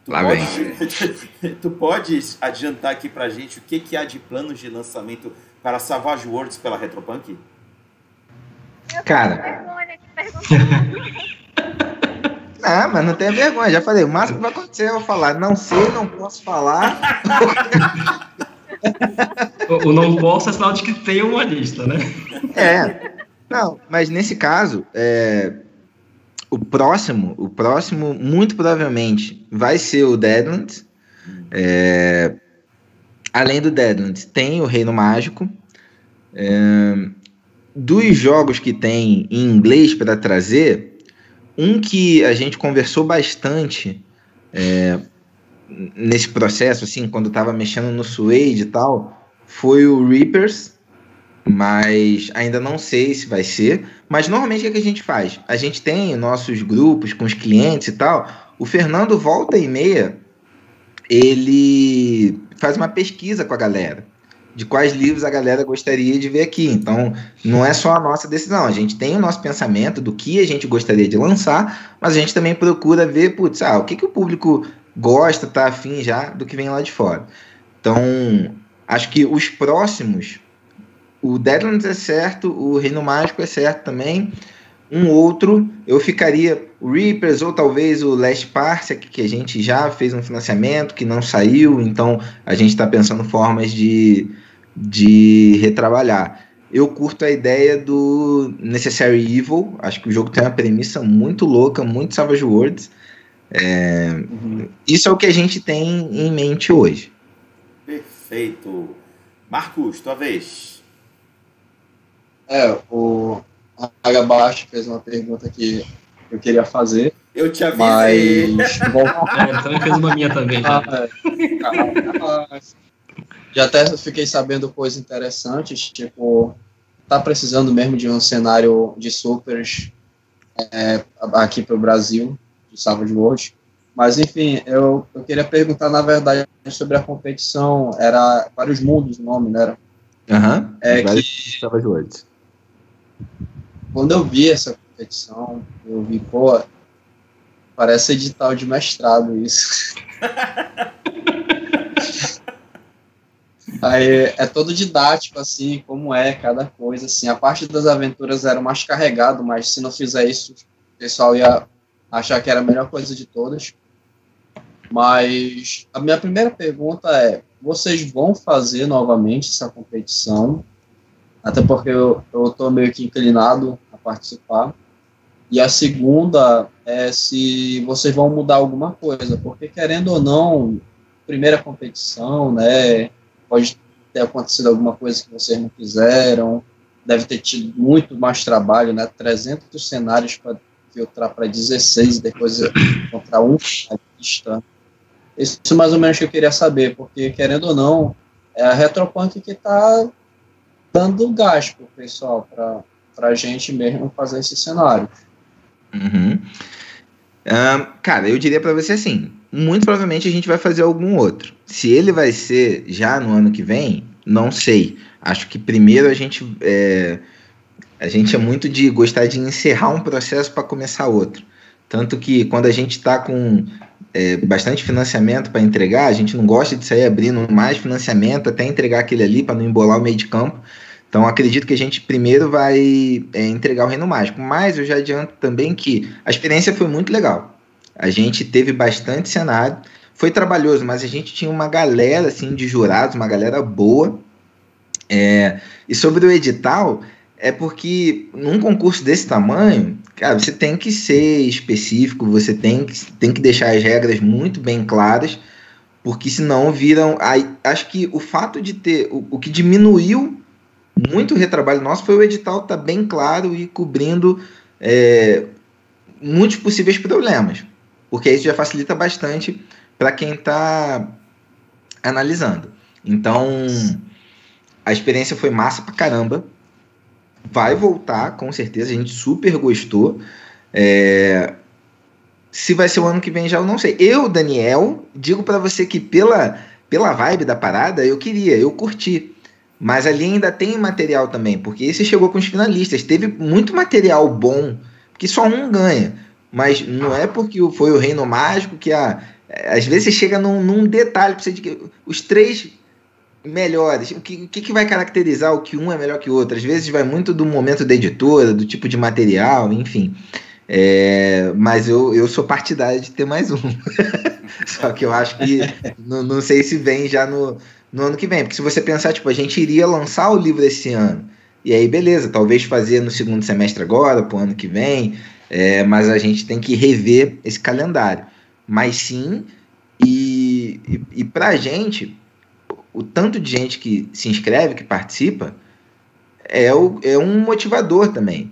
Tu, Lá pode, vem. tu podes adiantar aqui pra gente o que, que há de planos de lançamento para Savage Worlds pela Retropunk? Cara. Ah, mas não tenha vergonha, já falei. O máximo que vai acontecer é eu falar, não sei, não posso falar. o, não posso é sinal de que tem uma lista, né? É. Não, mas nesse caso, é, o próximo, o próximo, muito provavelmente, vai ser o Deadlands. É, além do Deadlands, tem o Reino Mágico. É, dos jogos que tem em inglês para trazer, um que a gente conversou bastante é, nesse processo, assim, quando estava mexendo no Suede e tal, foi o Reapers, mas ainda não sei se vai ser. Mas normalmente o que, é que a gente faz? A gente tem nossos grupos com os clientes e tal. O Fernando volta e meia ele faz uma pesquisa com a galera de quais livros a galera gostaria de ver aqui. Então, não é só a nossa decisão. A gente tem o nosso pensamento do que a gente gostaria de lançar, mas a gente também procura ver, putz, ah, o que, que o público gosta, tá afim já do que vem lá de fora. Então, acho que os próximos, o Deadlands é certo, o Reino Mágico é certo também um outro, eu ficaria o Reapers ou talvez o Last Parsec, que a gente já fez um financiamento que não saiu, então a gente está pensando formas de, de retrabalhar. Eu curto a ideia do Necessary Evil, acho que o jogo tem uma premissa muito louca, muito Savage Worlds. É, uhum. Isso é o que a gente tem em mente hoje. Perfeito. Marcos, tua vez. É, o, a Agabaixo fez uma pergunta que eu queria fazer. Eu te avisei. Mas... Bom, é, também fez uma minha também. Já. Ah, é. Já até fiquei sabendo coisas interessantes, tipo, tá precisando mesmo de um cenário de supers é, aqui para o Brasil, de Savage World. Mas, enfim, eu, eu queria perguntar, na verdade, sobre a competição. Era Vários Mundos o nome, né? Aham, uhum, é que... Savage Worlds quando eu vi essa competição, eu vi, pô, parece edital de mestrado isso. Aí é todo didático, assim, como é cada coisa, assim. A parte das aventuras era mais carregado, mas se não fizer isso, o pessoal ia achar que era a melhor coisa de todas. Mas a minha primeira pergunta é: vocês vão fazer novamente essa competição? Até porque eu estou meio que inclinado a participar. E a segunda é se vocês vão mudar alguma coisa, porque querendo ou não, primeira competição, né? Pode ter acontecido alguma coisa que vocês não fizeram, deve ter tido muito mais trabalho, né? 300 cenários para filtrar para 16 e depois encontrar um lista. Isso mais ou menos que eu queria saber, porque querendo ou não, é a Retropunk que está dando gás o pessoal, para a gente mesmo fazer esse cenário. Uhum. Um, cara, eu diria para você assim: muito provavelmente a gente vai fazer algum outro. Se ele vai ser já no ano que vem, não sei. Acho que primeiro a gente é, a gente é muito de gostar de encerrar um processo para começar outro. Tanto que quando a gente está com é, bastante financiamento para entregar, a gente não gosta de sair abrindo mais financiamento até entregar aquele ali para não embolar o meio de campo. Então acredito que a gente primeiro vai é, entregar o Reino Mágico. Mas eu já adianto também que a experiência foi muito legal. A gente teve bastante cenário. Foi trabalhoso, mas a gente tinha uma galera assim de jurados, uma galera boa. É, e sobre o edital, é porque num concurso desse tamanho, cara, você tem que ser específico, você tem que, tem que deixar as regras muito bem claras, porque senão viram. Aí, acho que o fato de ter. O, o que diminuiu muito o retrabalho nosso foi o edital estar tá bem claro e cobrindo é, muitos possíveis problemas porque isso já facilita bastante para quem está analisando. Então, a experiência foi massa pra caramba. Vai voltar, com certeza. A gente super gostou. É... Se vai ser o ano que vem já eu não sei. Eu, Daniel, digo para você que pela, pela vibe da parada, eu queria, eu curti. Mas ali ainda tem material também, porque esse chegou com os finalistas. Teve muito material bom, que só um ganha. Mas não é porque foi o reino mágico que a. Às vezes você chega num, num detalhe, precisa de os três melhores. O que, o que vai caracterizar o que um é melhor que o outro? Às vezes vai muito do momento da editora, do tipo de material, enfim. É, mas eu, eu sou partidário de ter mais um. Só que eu acho que não, não sei se vem já no, no ano que vem. Porque se você pensar, tipo, a gente iria lançar o livro esse ano. E aí, beleza, talvez fazer no segundo semestre agora, pro ano que vem. É, mas a gente tem que rever esse calendário. Mas sim, e, e, e para a gente, o tanto de gente que se inscreve, que participa, é, o, é um motivador também.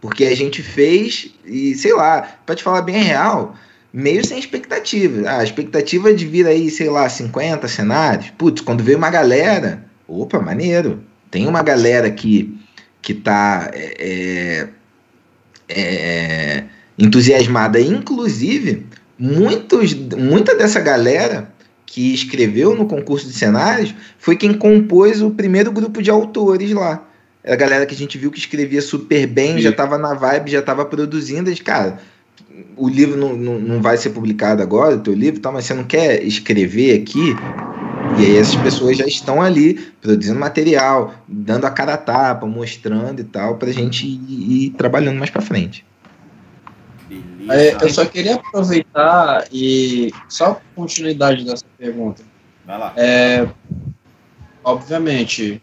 Porque a gente fez, e sei lá, para te falar bem real, meio sem expectativa. Ah, a expectativa de vir aí, sei lá, 50 cenários. Putz, quando veio uma galera, opa, maneiro. Tem uma galera que, que tá. É, é é, entusiasmada. Inclusive, muitos, muita dessa galera que escreveu no concurso de cenários foi quem compôs o primeiro grupo de autores lá. Era a galera que a gente viu que escrevia super bem, Sim. já estava na vibe, já estava produzindo. A cara, o livro não, não, não vai ser publicado agora, o teu livro, tá, mas você não quer escrever aqui? E aí essas pessoas já estão ali produzindo material, dando a cara a tapa, mostrando e tal, para a gente ir, ir, trabalhando mais para frente. É, eu só queria aproveitar e só continuidade dessa pergunta. Vai lá. É, obviamente,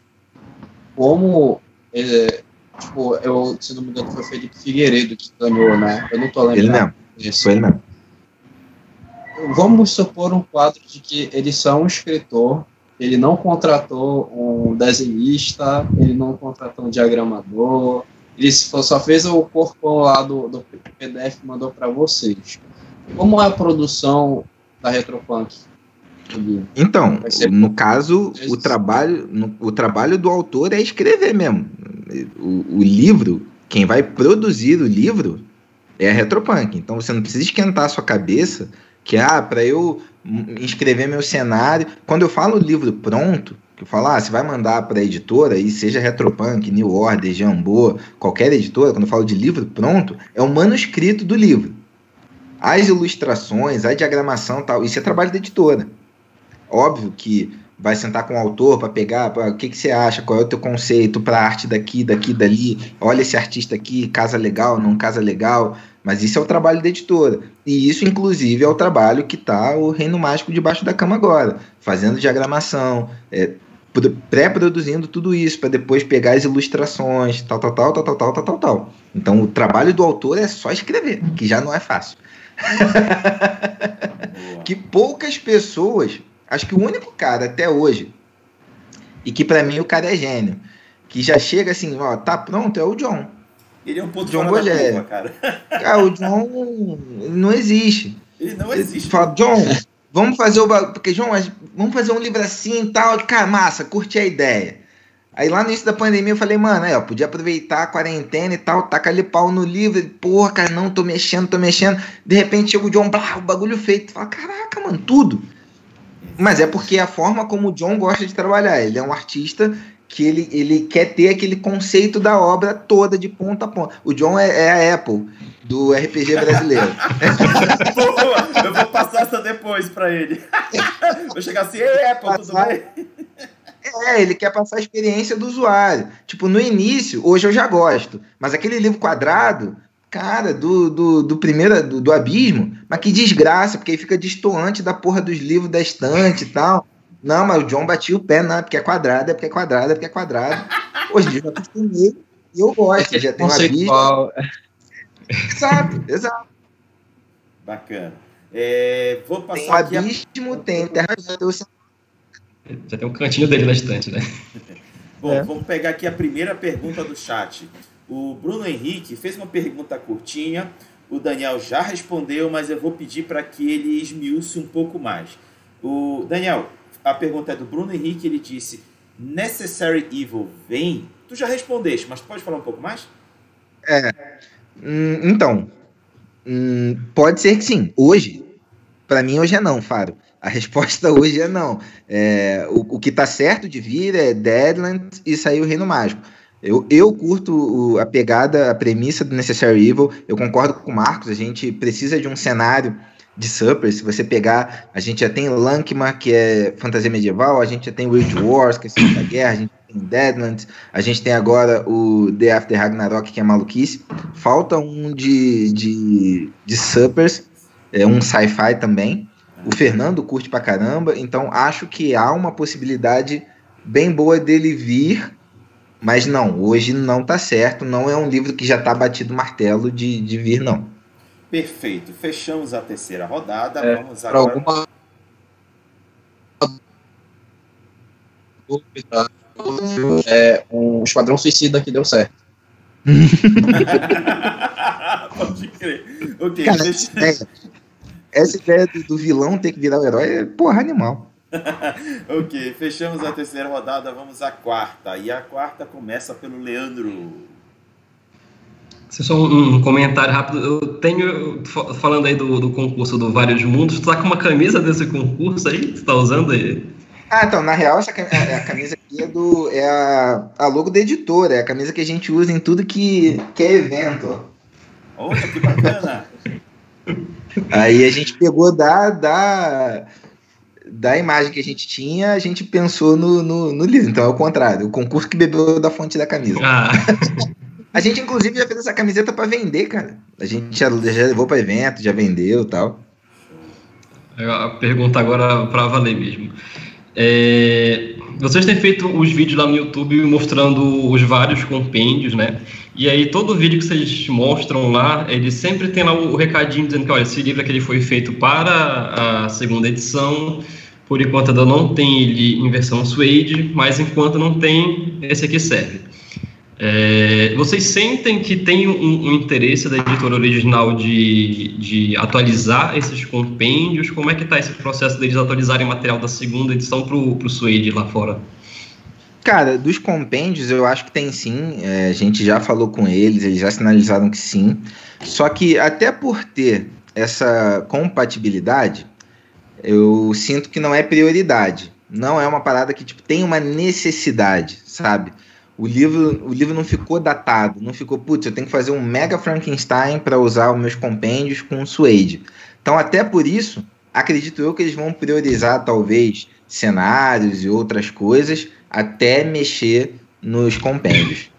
como é, tipo, eu, se não me engano, foi o Felipe Figueiredo que ganhou, né? Eu não tô lembrando. Ele mesmo. Isso. Foi ele mesmo vamos supor um quadro de que ele só é um escritor, ele não contratou um desenhista, ele não contratou um diagramador, ele só fez o corpo lá do, do PDF e mandou para vocês. Como é a produção da Retropunk? Então, no caso, o trabalho, no, o trabalho do autor é escrever mesmo. O, o livro, quem vai produzir o livro é a Retropunk. Então você não precisa esquentar a sua cabeça que ah, para eu escrever meu cenário, quando eu falo livro pronto, que eu falo, ah, você vai mandar para a editora, e seja Retropunk, New Order, Jambô, qualquer editora, quando eu falo de livro pronto, é o manuscrito do livro. As ilustrações, a diagramação tal, isso é trabalho da editora. Óbvio que vai sentar com o autor para pegar, pra, o que, que você acha, qual é o teu conceito para arte daqui, daqui, dali, olha esse artista aqui, casa legal, não casa legal, mas isso é o trabalho da editora. E isso, inclusive, é o trabalho que está o Reino Mágico debaixo da cama agora, fazendo diagramação, é, pré-produzindo tudo isso, para depois pegar as ilustrações, tal, tal, tal, tal, tal, tal, tal, tal, tal. Então, o trabalho do autor é só escrever, que já não é fácil. que poucas pessoas, acho que o único cara até hoje, e que para mim o cara é gênio, que já chega assim, ó, tá pronto, é o John. Ele é um ponto John fora curva, cara. Cara, o John não existe. Ele não existe. Ele fala, John, vamos fazer o porque John, vamos fazer um livro assim e tal, cara, massa, curti a ideia. Aí lá no início da pandemia eu falei, mano, aí, ó, podia aproveitar a quarentena e tal, taca ali pau no livro. Porra, cara, não, tô mexendo, tô mexendo. De repente chega o John, blá, o bagulho feito. Fala, caraca, mano, tudo. Mas é porque a forma como o John gosta de trabalhar. Ele é um artista que ele, ele quer ter aquele conceito da obra toda de ponta a ponta. O John é, é a Apple do RPG brasileiro. Pô, eu vou passar essa depois para ele. Vou chegar assim, Ei, Apple, passar... tudo bem? É, ele quer passar a experiência do usuário. Tipo, no início, hoje eu já gosto, mas aquele livro quadrado, cara, do, do, do primeiro, do, do abismo, mas que desgraça, porque aí fica distoante da porra dos livros da estante e tal. Não, mas o John batia o pé, não, é porque é quadrado, é porque é quadrado, é porque é quadrado. Hoje em dia eu acostumei e eu gosto, já tem uma abismo. Exato, exato. Bacana. É, vou passar tem aqui abismo, a... tem Já tem um cantinho dele na estante, né? Bom, é. vamos pegar aqui a primeira pergunta do chat. O Bruno Henrique fez uma pergunta curtinha, o Daniel já respondeu, mas eu vou pedir para que ele esmiúce um pouco mais. O Daniel, a pergunta é do Bruno Henrique, ele disse: Necessary Evil vem? Tu já respondeste, mas pode falar um pouco mais? É. Hum, então, hum, pode ser que sim. Hoje, para mim, hoje é não, Faro. A resposta hoje é não. É, o, o que tá certo de vir é Deadlands e sair o Reino Mágico. Eu, eu curto a pegada, a premissa do Necessary Evil. Eu concordo com o Marcos. A gente precisa de um cenário de Supper, se você pegar, a gente já tem Lankma, que é fantasia medieval, a gente já tem World Wars, que é Segunda Guerra, a gente tem Deadlands, a gente tem agora o The After Ragnarok, que é maluquice. Falta um de, de, de Suppers, é um sci-fi também. O Fernando curte pra caramba, então acho que há uma possibilidade bem boa dele vir, mas não, hoje não tá certo, não é um livro que já tá batido martelo de, de vir, não. Perfeito. Fechamos a terceira rodada. É, Vamos agora. Alguma... É um esquadrão suicida que deu certo. Pode crer. Ok, Cara, deixa... essa ideia do, do, vilão ter que virar o herói é porra animal. ok, fechamos a terceira rodada, vamos à quarta. E a quarta começa pelo Leandro. Só um, um, comentário rápido. Eu tenho, falando aí do, do concurso do Vários Mundos, tu tá com uma camisa desse concurso aí? Tu tá usando aí? Ah, então, na real, essa camisa, é, a camisa aqui é, do, é a, a logo da editora, é a camisa que a gente usa em tudo que, que é evento. Olha, que bacana! Aí a gente pegou da, da, da imagem que a gente tinha, a gente pensou no, no, no livro. Então é o contrário, o concurso que bebeu da fonte da camisa. Ah. A gente, inclusive, já fez essa camiseta para vender, cara. A gente já, já levou para evento, já vendeu tal. A pergunta agora para valer mesmo. É, vocês têm feito os vídeos lá no YouTube mostrando os vários compêndios, né? E aí todo vídeo que vocês mostram lá, ele sempre tem lá o recadinho dizendo que, olha, esse livro aqui ele foi feito para a segunda edição, por enquanto ainda não tem ele em versão suede, mas enquanto não tem, esse aqui serve. É, vocês sentem que tem um, um, interesse da editora original de, de atualizar esses compêndios? Como é que está esse processo deles atualizarem material da segunda edição para o Suede lá fora? Cara, dos compêndios eu acho que tem sim. É, a gente já falou com eles, eles já sinalizaram que sim. Só que até por ter essa compatibilidade, eu sinto que não é prioridade. Não é uma parada que tipo, tem uma necessidade, sabe? O livro, o livro não ficou datado, não ficou, putz, eu tenho que fazer um mega Frankenstein para usar os meus compêndios com Suede. Então, até por isso, acredito eu que eles vão priorizar talvez cenários e outras coisas até mexer nos compêndios.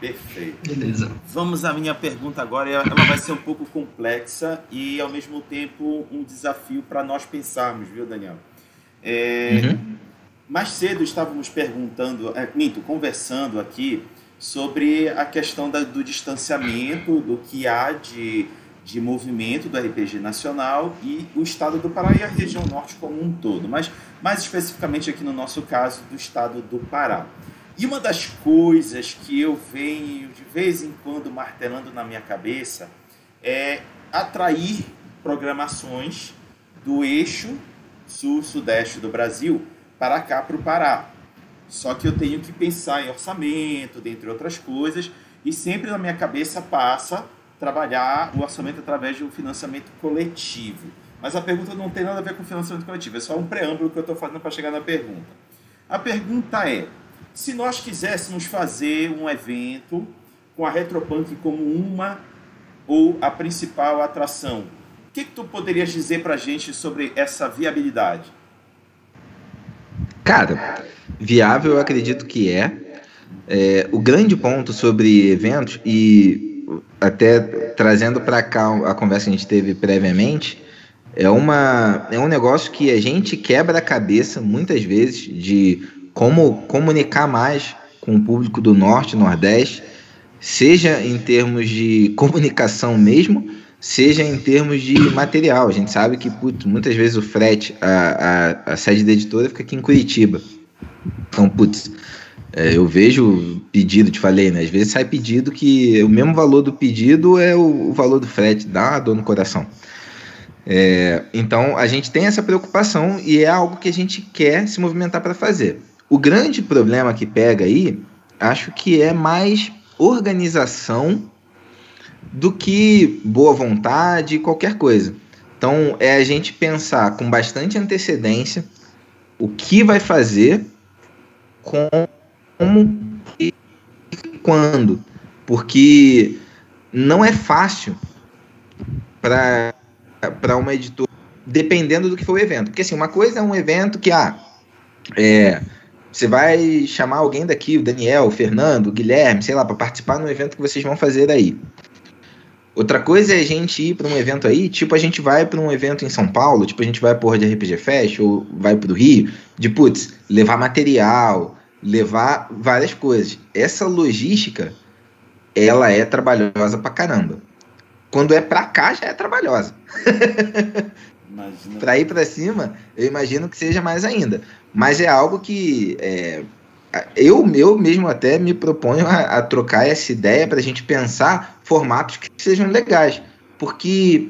Perfeito. Beleza. Vamos à minha pergunta agora. Ela vai ser um pouco complexa e, ao mesmo tempo, um desafio para nós pensarmos, viu, Daniel? É, uhum. Mais cedo estávamos perguntando, é, minto, conversando aqui sobre a questão da, do distanciamento, do que há de, de movimento do RPG nacional e o estado do Pará e a região norte como um todo, mas mais especificamente aqui no nosso caso do estado do Pará. E uma das coisas que eu venho de vez em quando martelando na minha cabeça é atrair programações do eixo sul-sudeste do Brasil para cá, para o Pará. Só que eu tenho que pensar em orçamento, dentre outras coisas, e sempre na minha cabeça passa trabalhar o orçamento através de um financiamento coletivo. Mas a pergunta não tem nada a ver com financiamento coletivo, é só um preâmbulo que eu estou fazendo para chegar na pergunta. A pergunta é: se nós quiséssemos fazer um evento com a Retropunk como uma ou a principal atração, o que, que tu poderias dizer para a gente sobre essa viabilidade? Cara, viável eu acredito que é. é o grande ponto sobre eventos, e até trazendo para cá a conversa que a gente teve previamente, é, uma, é um negócio que a gente quebra a cabeça muitas vezes de como comunicar mais com o público do Norte, Nordeste, seja em termos de comunicação mesmo, seja em termos de material. A gente sabe que putz, muitas vezes o frete, a, a, a, sede da editora fica aqui em Curitiba. Então, putz, é, eu vejo pedido, te falei, né? Às vezes sai pedido que o mesmo valor do pedido é o, o valor do frete, dá uma dor no coração. É, então, a gente tem essa preocupação e é algo que a gente quer se movimentar para fazer. O grande problema que pega aí, acho que é mais organização do que boa vontade, qualquer coisa. Então, é a gente pensar com bastante antecedência o que vai fazer, como e quando. Porque não é fácil para uma editora, dependendo do que for o evento. Porque, assim, uma coisa é um evento que, ah, é, você vai chamar alguém daqui, o Daniel, o Fernando, o Guilherme, sei lá, para participar no evento que vocês vão fazer aí. Outra coisa é a gente ir para um evento aí, tipo a gente vai para um evento em São Paulo, tipo a gente vai porra de RPG Fest ou vai para o Rio, de putz, levar material, levar várias coisas. Essa logística, ela é trabalhosa pra caramba. Quando é pra cá, já é trabalhosa. para ir para cima, eu imagino que seja mais ainda. Mas é algo que é, eu, eu mesmo até me proponho a, a trocar essa ideia para a gente pensar formatos que sejam legais. Porque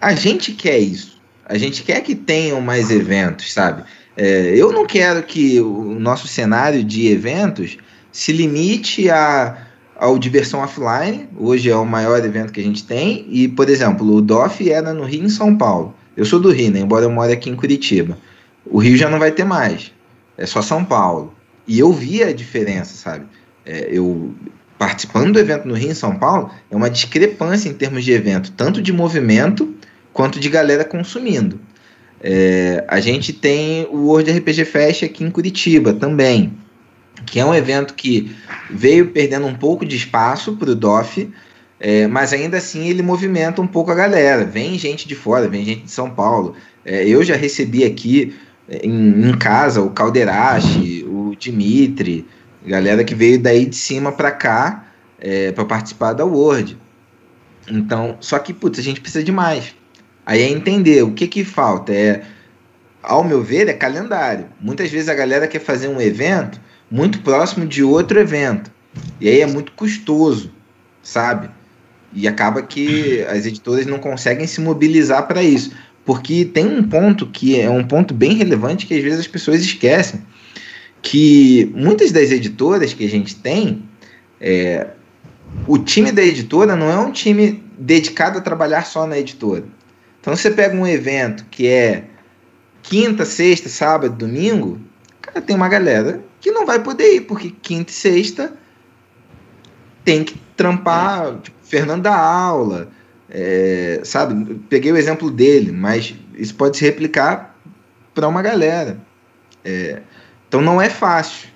a gente quer isso. A gente quer que tenham mais eventos, sabe? É, eu não quero que o nosso cenário de eventos se limite a, ao Diversão Offline. Hoje é o maior evento que a gente tem. E, por exemplo, o DOF era no Rio em São Paulo. Eu sou do Rio, né? embora eu more aqui em Curitiba. O Rio já não vai ter mais. É só São Paulo. E eu vi a diferença, sabe? É, eu participando do evento no Rio em São Paulo, é uma discrepância em termos de evento, tanto de movimento quanto de galera consumindo. É, a gente tem o World RPG Fest aqui em Curitiba também, que é um evento que veio perdendo um pouco de espaço para o DOF, é, mas ainda assim ele movimenta um pouco a galera. Vem gente de fora, vem gente de São Paulo. É, eu já recebi aqui em, em casa, o Calderache, o Dimitri, galera que veio daí de cima para cá é, para participar da Word. Então, só que, putz, a gente precisa de mais. Aí é entender o que que falta. É, ao meu ver, é calendário. Muitas vezes a galera quer fazer um evento muito próximo de outro evento. E aí é muito custoso, sabe? E acaba que as editoras não conseguem se mobilizar para isso. Porque tem um ponto que é um ponto bem relevante que às vezes as pessoas esquecem. Que muitas das editoras que a gente tem, é, o time da editora não é um time dedicado a trabalhar só na editora. Então você pega um evento que é quinta, sexta, sábado, domingo, cara, tem uma galera que não vai poder ir, porque quinta e sexta tem que trampar, tipo, Fernando da aula, É, sabe? Peguei o exemplo dele, mas isso pode se replicar para uma galera. É, então não é fácil.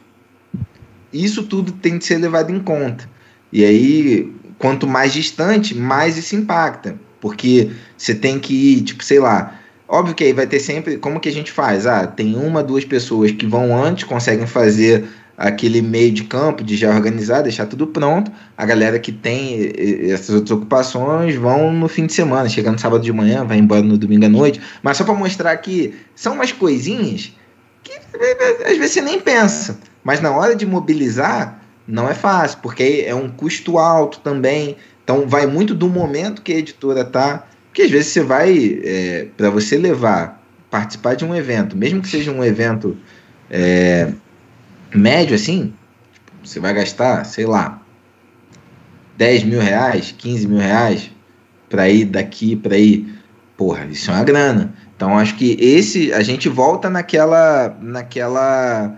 Isso tudo tem de ser levado em conta. E aí, quanto mais distante, mais isso impacta. Porque você tem que ir, tipo, sei lá. Óbvio que aí vai ter sempre. Como que a gente faz? Ah, tem uma, duas pessoas que vão antes, conseguem fazer aquele meio de campo de já organizar, deixar tudo pronto. A galera que tem essas outras ocupações vão no fim de semana, chega no sábado de manhã, vai embora no domingo à noite. Mas só para mostrar que são umas coisinhas às vezes você nem pensa. Mas na hora de mobilizar, não é fácil, porque é um custo alto também. Então vai muito do momento que a editora tá. Porque às vezes você vai, é, para você levar, participar de um evento, mesmo que seja um evento é, médio assim, você vai gastar, sei lá, 10 mil reais, 15 mil reais para ir daqui para ir. Porra, isso é uma grana. Então acho que esse a gente volta naquela naquela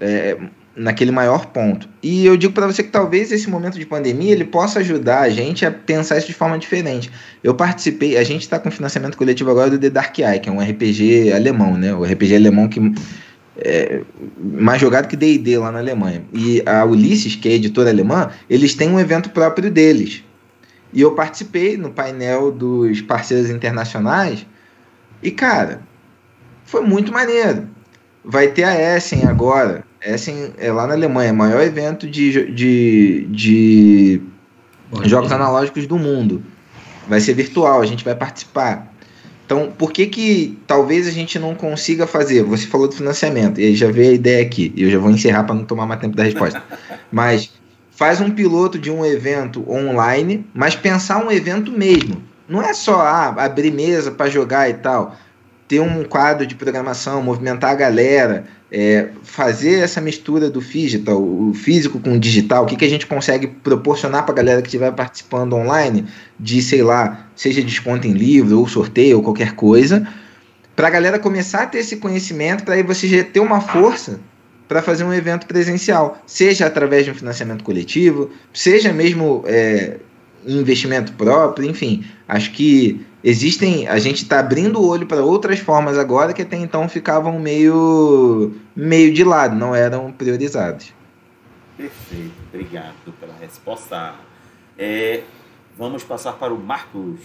é, naquele maior ponto. E eu digo para você que talvez esse momento de pandemia ele possa ajudar a gente a pensar isso de forma diferente. Eu participei, a gente está com financiamento coletivo agora do The Dark Eye, que é um RPG alemão, né? O RPG alemão que é, mais jogado que D&D lá na Alemanha. E a Ulisses, que é editora alemã, eles têm um evento próprio deles. E eu participei no painel dos parceiros internacionais e, cara, foi muito maneiro. Vai ter a Essen agora. Essen é lá na Alemanha, maior evento de, de, de jogos analógicos do mundo. Vai ser virtual, a gente vai participar. Então, por que que talvez a gente não consiga fazer? Você falou do financiamento, e aí já veio a ideia aqui, e eu já vou encerrar para não tomar mais tempo da resposta. Mas faz um piloto de um evento online, mas pensar um evento mesmo. Não é só ah, abrir mesa para jogar e tal. Ter um quadro de programação, movimentar a galera, é, fazer essa mistura do digital, o físico com o digital, o que, que a gente consegue proporcionar para a galera que estiver participando online, de, sei lá, seja desconto em livro, ou sorteio, ou qualquer coisa, para a galera começar a ter esse conhecimento, para aí você já ter uma força para fazer um evento presencial, seja através de um financiamento coletivo, seja mesmo é, investimento próprio, enfim, acho que existem, a gente está abrindo o olho para outras formas agora que até então ficavam meio, meio de lado, não eram priorizados. Perfeito, obrigado pela resposta. É, vamos passar para o Marcos.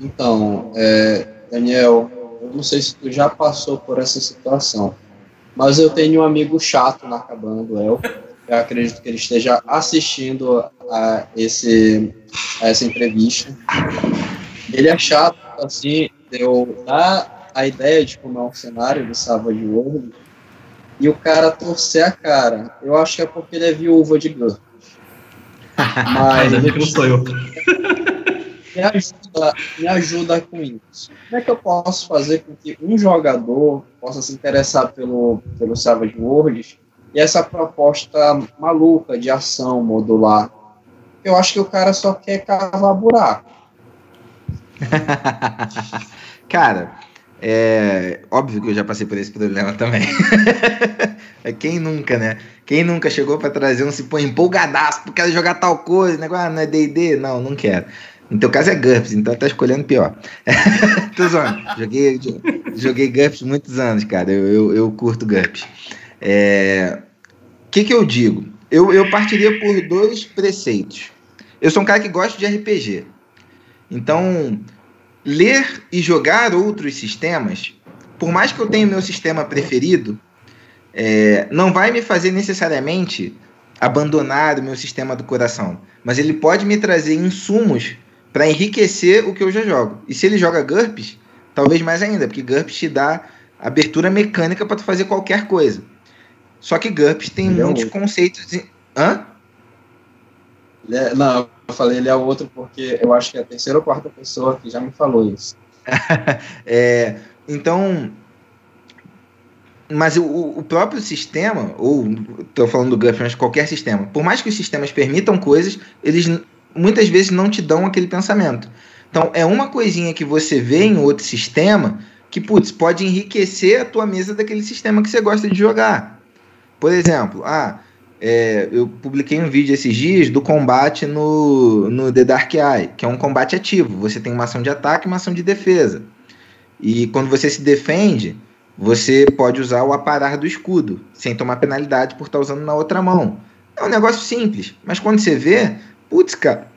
Então, é, Daniel, eu não sei se tu já passou por essa situação, mas eu tenho um amigo chato na cabana do El. Eu acredito que ele esteja assistindo a, esse, a essa entrevista. Ele é chato, assim, eu dar a ideia de como é um cenário do Savage World e o cara torcer a cara. Eu acho que é porque ele é viúva de Gus. Mas é que não sou eu. Me ajuda, me ajuda com isso. Como é que eu posso fazer com que um jogador possa se interessar pelo, pelo Savage Worlds e essa proposta maluca de ação modular. Eu acho que o cara só quer cavar buraco. cara, é óbvio que eu já passei por esse problema também. é quem nunca, né? Quem nunca chegou para trazer um se põe empolgadaço, porque quer jogar tal coisa, negócio, ah, não é D&D? Não, não quero. No teu caso é GURPS, então tá escolhendo pior. Tô zoando. Joguei, joguei GURPS muitos anos, cara. Eu, eu, eu curto GURPS. O é, que, que eu digo? Eu, eu partiria por dois preceitos. Eu sou um cara que gosta de RPG. Então, ler e jogar outros sistemas, por mais que eu tenha o meu sistema preferido, é, não vai me fazer necessariamente abandonar o meu sistema do coração. Mas ele pode me trazer insumos para enriquecer o que eu já jogo. E se ele joga GURPS, talvez mais ainda, porque GURPS te dá abertura mecânica para tu fazer qualquer coisa. Só que GURPS tem ele é muitos é conceitos. De... Hã? É, não, eu falei ele é outro porque eu acho que é a terceira ou quarta pessoa que já me falou isso. é, então, mas o, o, próprio sistema, ou estou falando do GURPS, mas qualquer sistema, por mais que os sistemas permitam coisas, eles muitas vezes não te dão aquele pensamento. Então, é uma coisinha que você vê em outro sistema que, putz, pode enriquecer a tua mesa daquele sistema que você gosta de jogar. Por exemplo, ah, é, eu publiquei um vídeo esses dias do combate no, no The Dark Eye, que é um combate ativo. Você tem uma ação de ataque e uma ação de defesa. E quando você se defende, você pode usar o aparar do escudo, sem tomar penalidade por estar usando na outra mão. É um negócio simples, mas quando você vê, putz, cara,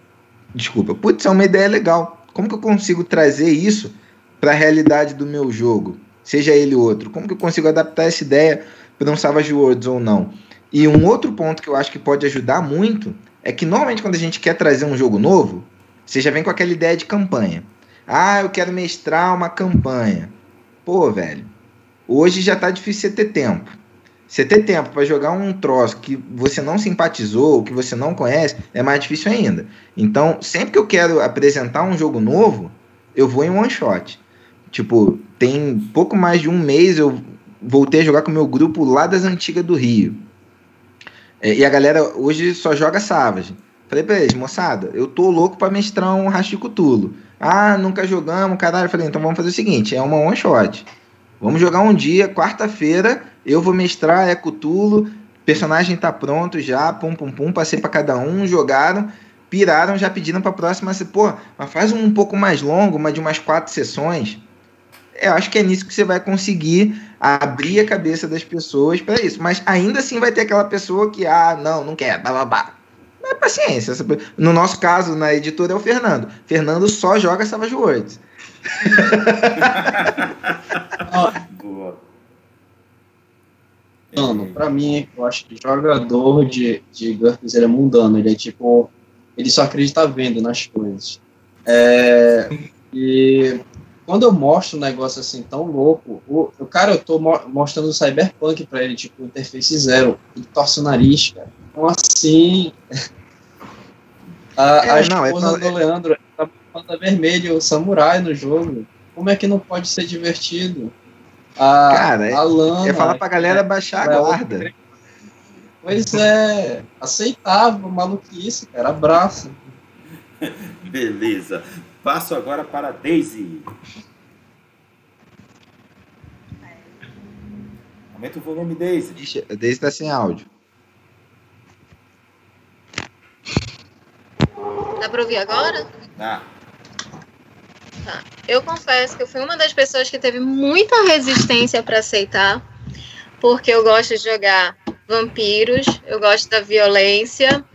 desculpa, putz, é uma ideia legal. Como que eu consigo trazer isso para a realidade do meu jogo? Seja ele outro. Como que eu consigo adaptar essa ideia para um Savage Worlds ou não? E um outro ponto que eu acho que pode ajudar muito é que normalmente quando a gente quer trazer um jogo novo, você já vem com aquela ideia de campanha. Ah, eu quero mestrar uma campanha. Pô, velho, hoje já tá difícil você ter tempo. Você ter tempo para jogar um troço que você não simpatizou, que você não conhece, é mais difícil ainda. Então, sempre que eu quero apresentar um jogo novo, eu vou em one shot. Tipo, tem pouco mais de um mês eu voltei a jogar com o meu grupo lá das antigas do Rio. É, e a galera hoje só joga Savage. Falei pra eles, moçada, eu tô louco pra mestrar um Rastro Cutulo. Ah, nunca jogamos, caralho. Falei, então vamos fazer o seguinte, é uma one shot. Vamos jogar um dia, quarta-feira, eu vou mestrar, é Cutulo, personagem tá pronto já, pum pum pum, passei para cada um, jogaram, piraram, já pediram pra próxima, pô, mas faz um, um pouco mais longo, uma de umas quatro sessões. Eu acho que é nisso que você vai conseguir abrir a cabeça das pessoas para isso. Mas ainda assim vai ter aquela pessoa que, ah, não, não quer, bababá. Mas paciência. No nosso caso, na editora, é o Fernando. Fernando só joga Savage Worlds. Boa. Mano, pra mim, eu acho que jogador de, de GURPS ele é mundano. Ele é tipo. Ele só acredita vendo nas coisas. É, e quando eu mostro um negócio assim tão louco, o, o cara, eu tô mo mostrando o Cyberpunk pra ele, tipo, interface zero, ele torce o nariz, cara. Então assim. a, é, a esposa não, é, do Leandro tá falando vermelho, samurai no jogo. Como é que não pode ser divertido? A, cara, a Lana, é falar pra galera baixar a guarda. Pois é, aceitável, maluquice, cara, abraço. Beleza. Passo agora para a Daisy. Aumenta o volume, Daisy. Ixi, a Daisy está sem áudio. Dá para ouvir agora? Dá. Tá. Eu confesso que eu fui uma das pessoas que teve muita resistência para aceitar, porque eu gosto de jogar vampiros, eu gosto da violência,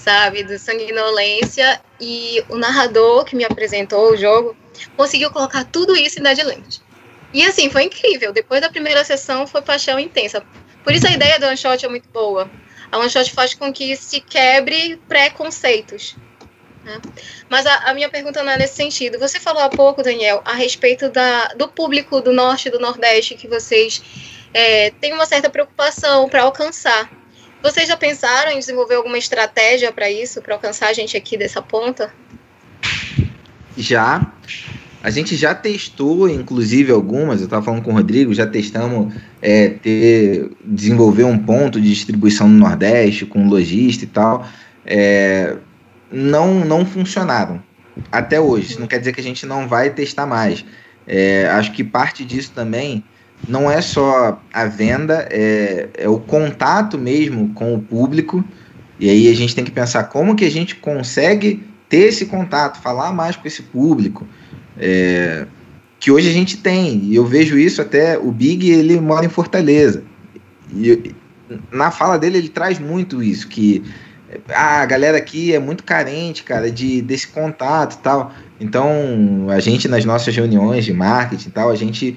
sabe, do sanguinolência, e o narrador que me apresentou o jogo conseguiu colocar tudo isso em Deadlands. E assim, foi incrível. Depois da primeira sessão, foi paixão intensa. Por isso a ideia do one shot é muito boa. A one shot faz com que se quebre preconceitos. Né? Mas a, a, minha pergunta não é nesse sentido. Você falou há pouco, Daniel, a respeito da, do público do norte e do nordeste que vocês é, têm uma certa preocupação para alcançar. Vocês já pensaram em desenvolver alguma estratégia para isso, para alcançar a gente aqui dessa ponta? Já. A gente já testou, inclusive, algumas, eu estava falando com o Rodrigo, já testamos é, ter, desenvolver um ponto de distribuição no Nordeste, com lojista e tal. É, não, não funcionaram até hoje. Isso não quer dizer que a gente não vai testar mais. É, acho que parte disso também não é só a venda, é, é o contato mesmo com o público. E aí a gente tem que pensar como que a gente consegue ter esse contato, falar mais com esse público. É, que hoje a gente tem, e eu vejo isso até, o Big ele mora em Fortaleza. E na fala dele ele traz muito isso, que ah, a galera aqui é muito carente, cara, de, desse contato e tal. Então, a gente nas nossas reuniões de marketing e tal, a gente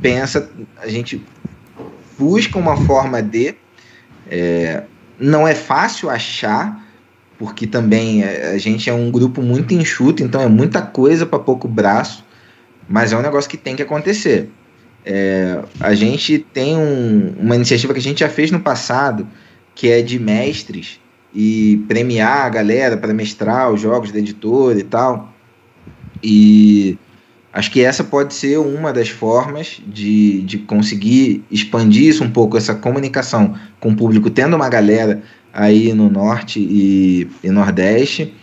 pensa, a gente busca uma forma de. É, não é fácil achar, porque também é, a gente é um grupo muito enxuto, então é muita coisa para pouco braço, mas é um negócio que tem que acontecer. É, a gente tem um, uma iniciativa que a gente já fez no passado, que é de mestres e premiar a galera para mestrar os jogos da editora e tal. E Acho que essa pode ser uma das formas de, de conseguir expandir isso um pouco, essa comunicação com o público, tendo uma galera aí no norte e, e nordeste.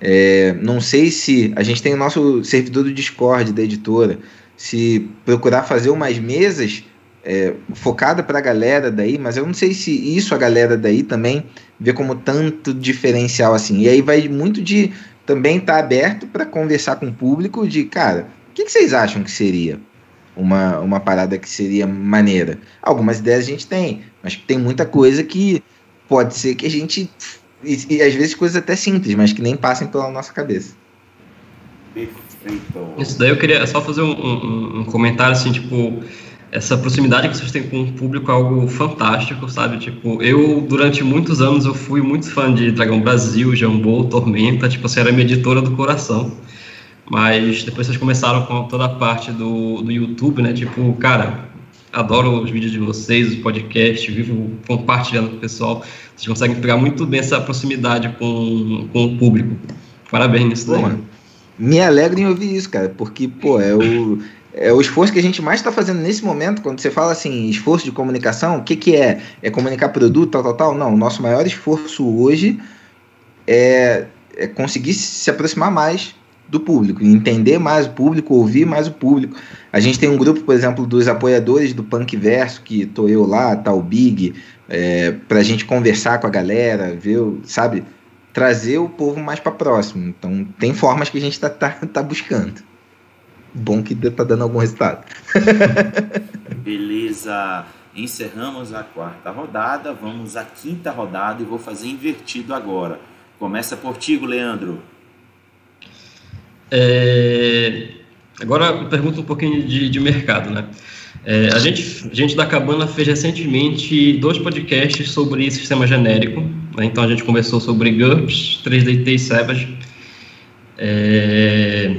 É, não sei se a gente tem o nosso servidor do Discord da editora, se procurar fazer umas mesas é, focada para a galera daí, mas eu não sei se isso a galera daí também vê como tanto diferencial assim. E aí vai muito de também estar tá aberto para conversar com o público de, cara, o que, que, vocês acham que seria uma, uma parada que seria maneira? Algumas ideias a gente tem, mas tem muita coisa que pode ser que a gente. E, e às vezes coisas até simples, mas que nem passem pela nossa cabeça. Isso daí eu queria só fazer um, um, um comentário assim, tipo essa proximidade que vocês têm com o público é algo fantástico, sabe? Tipo, eu, durante muitos anos, eu fui muito fã de Dragão Brasil, Jambô, Tormenta, tipo, você era minha editora do coração. Mas depois vocês começaram com toda a parte do, do YouTube, né? Tipo, cara, adoro os vídeos de vocês, o podcast, vivo compartilhando com o pessoal. Vocês conseguem pegar muito bem essa proximidade com, com o público. Parabéns nisso daí. me alegra em ouvir isso, cara, porque, pô, é o é o esforço que a gente mais está fazendo nesse momento, quando você fala assim, esforço de comunicação, o que, que é? É comunicar produto, tal, tal, tal? Não, o nosso maior esforço hoje é, é conseguir se aproximar mais do público, entender mais o público, ouvir mais o público. A gente tem um grupo, por exemplo, dos apoiadores do Punk Verso, que tô eu lá, tá Big, é, para a gente conversar com a galera, ver, sabe, trazer o povo mais para próximo. Então, tem formas que a gente está tá, tá buscando bom que tá dando algum resultado. Beleza. Encerramos a quarta rodada, vamos à quinta rodada e vou fazer invertido agora. Começa por ti, Leandro. É... Agora eu pergunto um pouquinho de, de mercado, né? É, a, gente, a gente da Cabana fez recentemente dois podcasts sobre sistema genérico. Né? Então a gente conversou sobre GURPS, 3DT e Savage. É,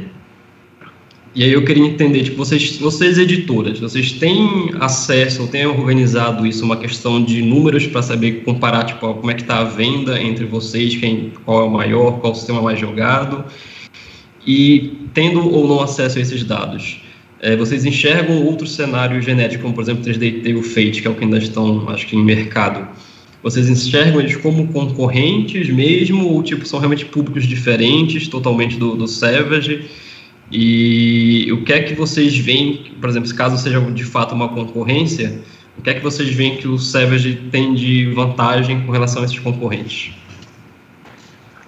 e aí eu queria entender, tipo, vocês, vocês editoras, vocês têm acesso ou têm organizado isso, uma questão de números para saber comparar, tipo, como é que está a venda entre vocês, quem, qual é o maior, qual o sistema mais jogado, e tendo ou não acesso a esses dados, é, vocês enxergam outros cenários genéticos, como por exemplo 3D e o Fate, que é o que ainda estão, acho que, em mercado, vocês enxergam eles como concorrentes mesmo, ou tipo, são realmente públicos diferentes, totalmente do, do Savage, e o que é que vocês veem, por exemplo, caso seja de fato uma concorrência, o que é que vocês veem que o Savage tem de vantagem com relação a esses concorrentes?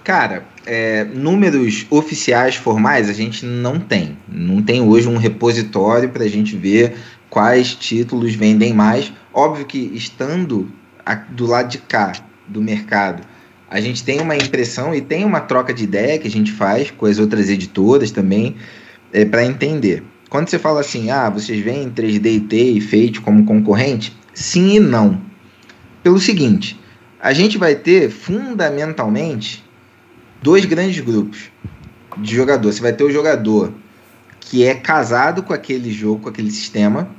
Cara, é, números oficiais formais a gente não tem. Não tem hoje um repositório para a gente ver quais títulos vendem mais. Óbvio que estando do lado de cá do mercado, a gente tem uma impressão e tem uma troca de ideia que a gente faz com as outras editoras também é, para entender. Quando você fala assim, ah, vocês veem 3D e Fate como concorrente? Sim e não. Pelo seguinte, a gente vai ter fundamentalmente dois grandes grupos de jogador. Você vai ter o jogador que é casado com aquele jogo, com aquele sistema.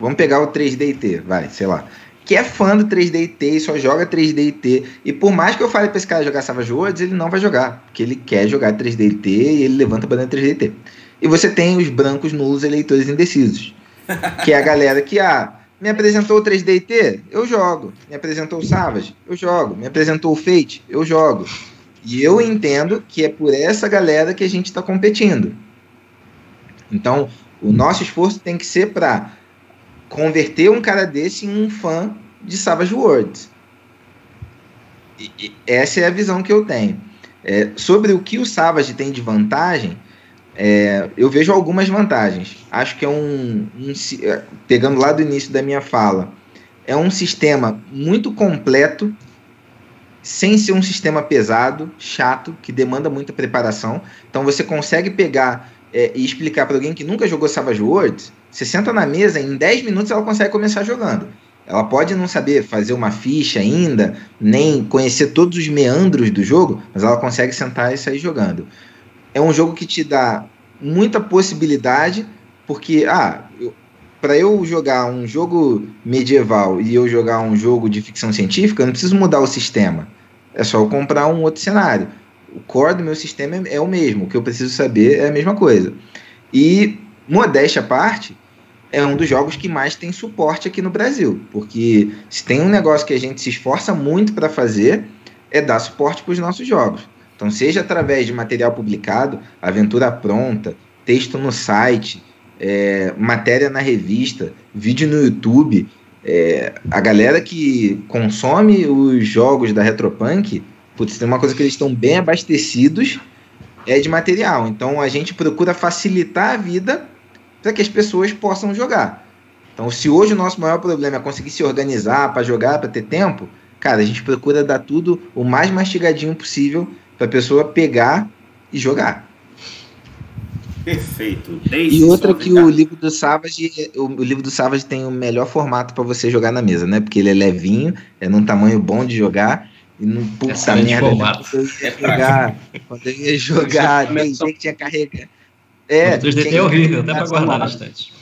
Vamos pegar o 3D vai, sei lá que é fã do 3D e só joga 3D T. E por mais que eu fale pra esse cara jogar Savage Worlds, ele não vai jogar. Porque ele quer jogar 3D T e ele levanta a bandeira 3D T. E você tem os brancos nulos eleitores indecisos. que é a galera que, ah, me apresentou o 3D T, eu jogo. Me apresentou o Savage, eu jogo. Me apresentou o Fate, eu jogo. E eu entendo que é por essa galera que a gente está competindo. Então, o nosso esforço tem que ser para converter um cara desse em um fã de Savage Worlds. Essa é a visão que eu tenho. É, sobre o que o Savage tem de vantagem, é, eu vejo algumas vantagens. Acho que é um, um, é, Pegando lá do início da minha fala, é um sistema muito completo, sem ser um sistema pesado, chato, que demanda muita preparação. Então você consegue pegar é, e explicar para alguém que nunca jogou Savage Worlds você senta na mesa, em 10 minutos ela consegue começar jogando. Ela pode não saber fazer uma ficha ainda, nem conhecer todos os meandros do jogo, mas ela consegue sentar e sair jogando. É um jogo que te dá muita possibilidade, porque, ah, para eu jogar um jogo medieval e eu jogar um jogo de ficção científica, eu não preciso mudar o sistema. É só eu comprar um outro cenário. O core do meu sistema é, é o mesmo, o que eu preciso saber é a mesma coisa. E, modéstia à parte, é um dos jogos que mais tem suporte aqui no Brasil, porque se tem um negócio que a gente se esforça muito para fazer é dar suporte para os nossos jogos. Então, seja através de material publicado, aventura pronta, texto no site, é, matéria na revista, vídeo no YouTube. É, a galera que consome os jogos da Retropunk, putz, tem uma coisa que eles estão bem abastecidos, é de material. Então a gente procura facilitar a vida para que as pessoas possam jogar. Então, se hoje o nosso maior problema é conseguir se organizar para jogar, para ter tempo, cara, a gente procura dar tudo o mais mastigadinho possível para a pessoa pegar e jogar. Perfeito. Desde e outra que o livro do Savage, o, o, livro do Savage tem o melhor formato para você jogar na mesa, né? Porque ele é levinho, é num tamanho bom de jogar. E não puta merda, formato. quando eu ia jogar, quando eu ia jogar, tem gente tinha carregar. É, o 3DT é horrível, até para guardar na estante.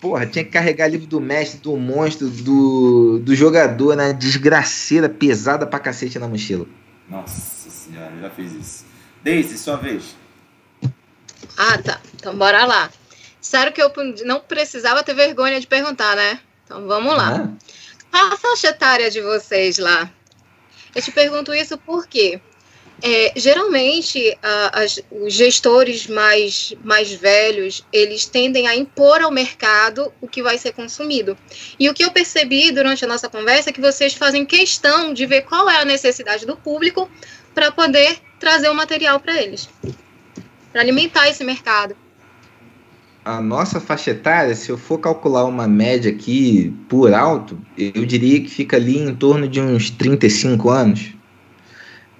Porra, tinha que carregar livro do mestre, do monstro, do, do jogador, né? Desgraceira, pesada pra cacete na mochila. Nossa senhora, já fiz isso. Daisy, sua vez. Ah, tá. Então bora lá. Sério que eu não precisava ter vergonha de perguntar, né? Então vamos lá. Qual a faixa etária de vocês lá? Eu te pergunto isso porque é, geralmente a, as, os gestores mais, mais velhos eles tendem a impor ao mercado o que vai ser consumido. E o que eu percebi durante a nossa conversa é que vocês fazem questão de ver qual é a necessidade do público para poder trazer o material para eles para alimentar esse mercado. A nossa faixa etária, se eu for calcular uma média aqui por alto, eu diria que fica ali em torno de uns 35 anos.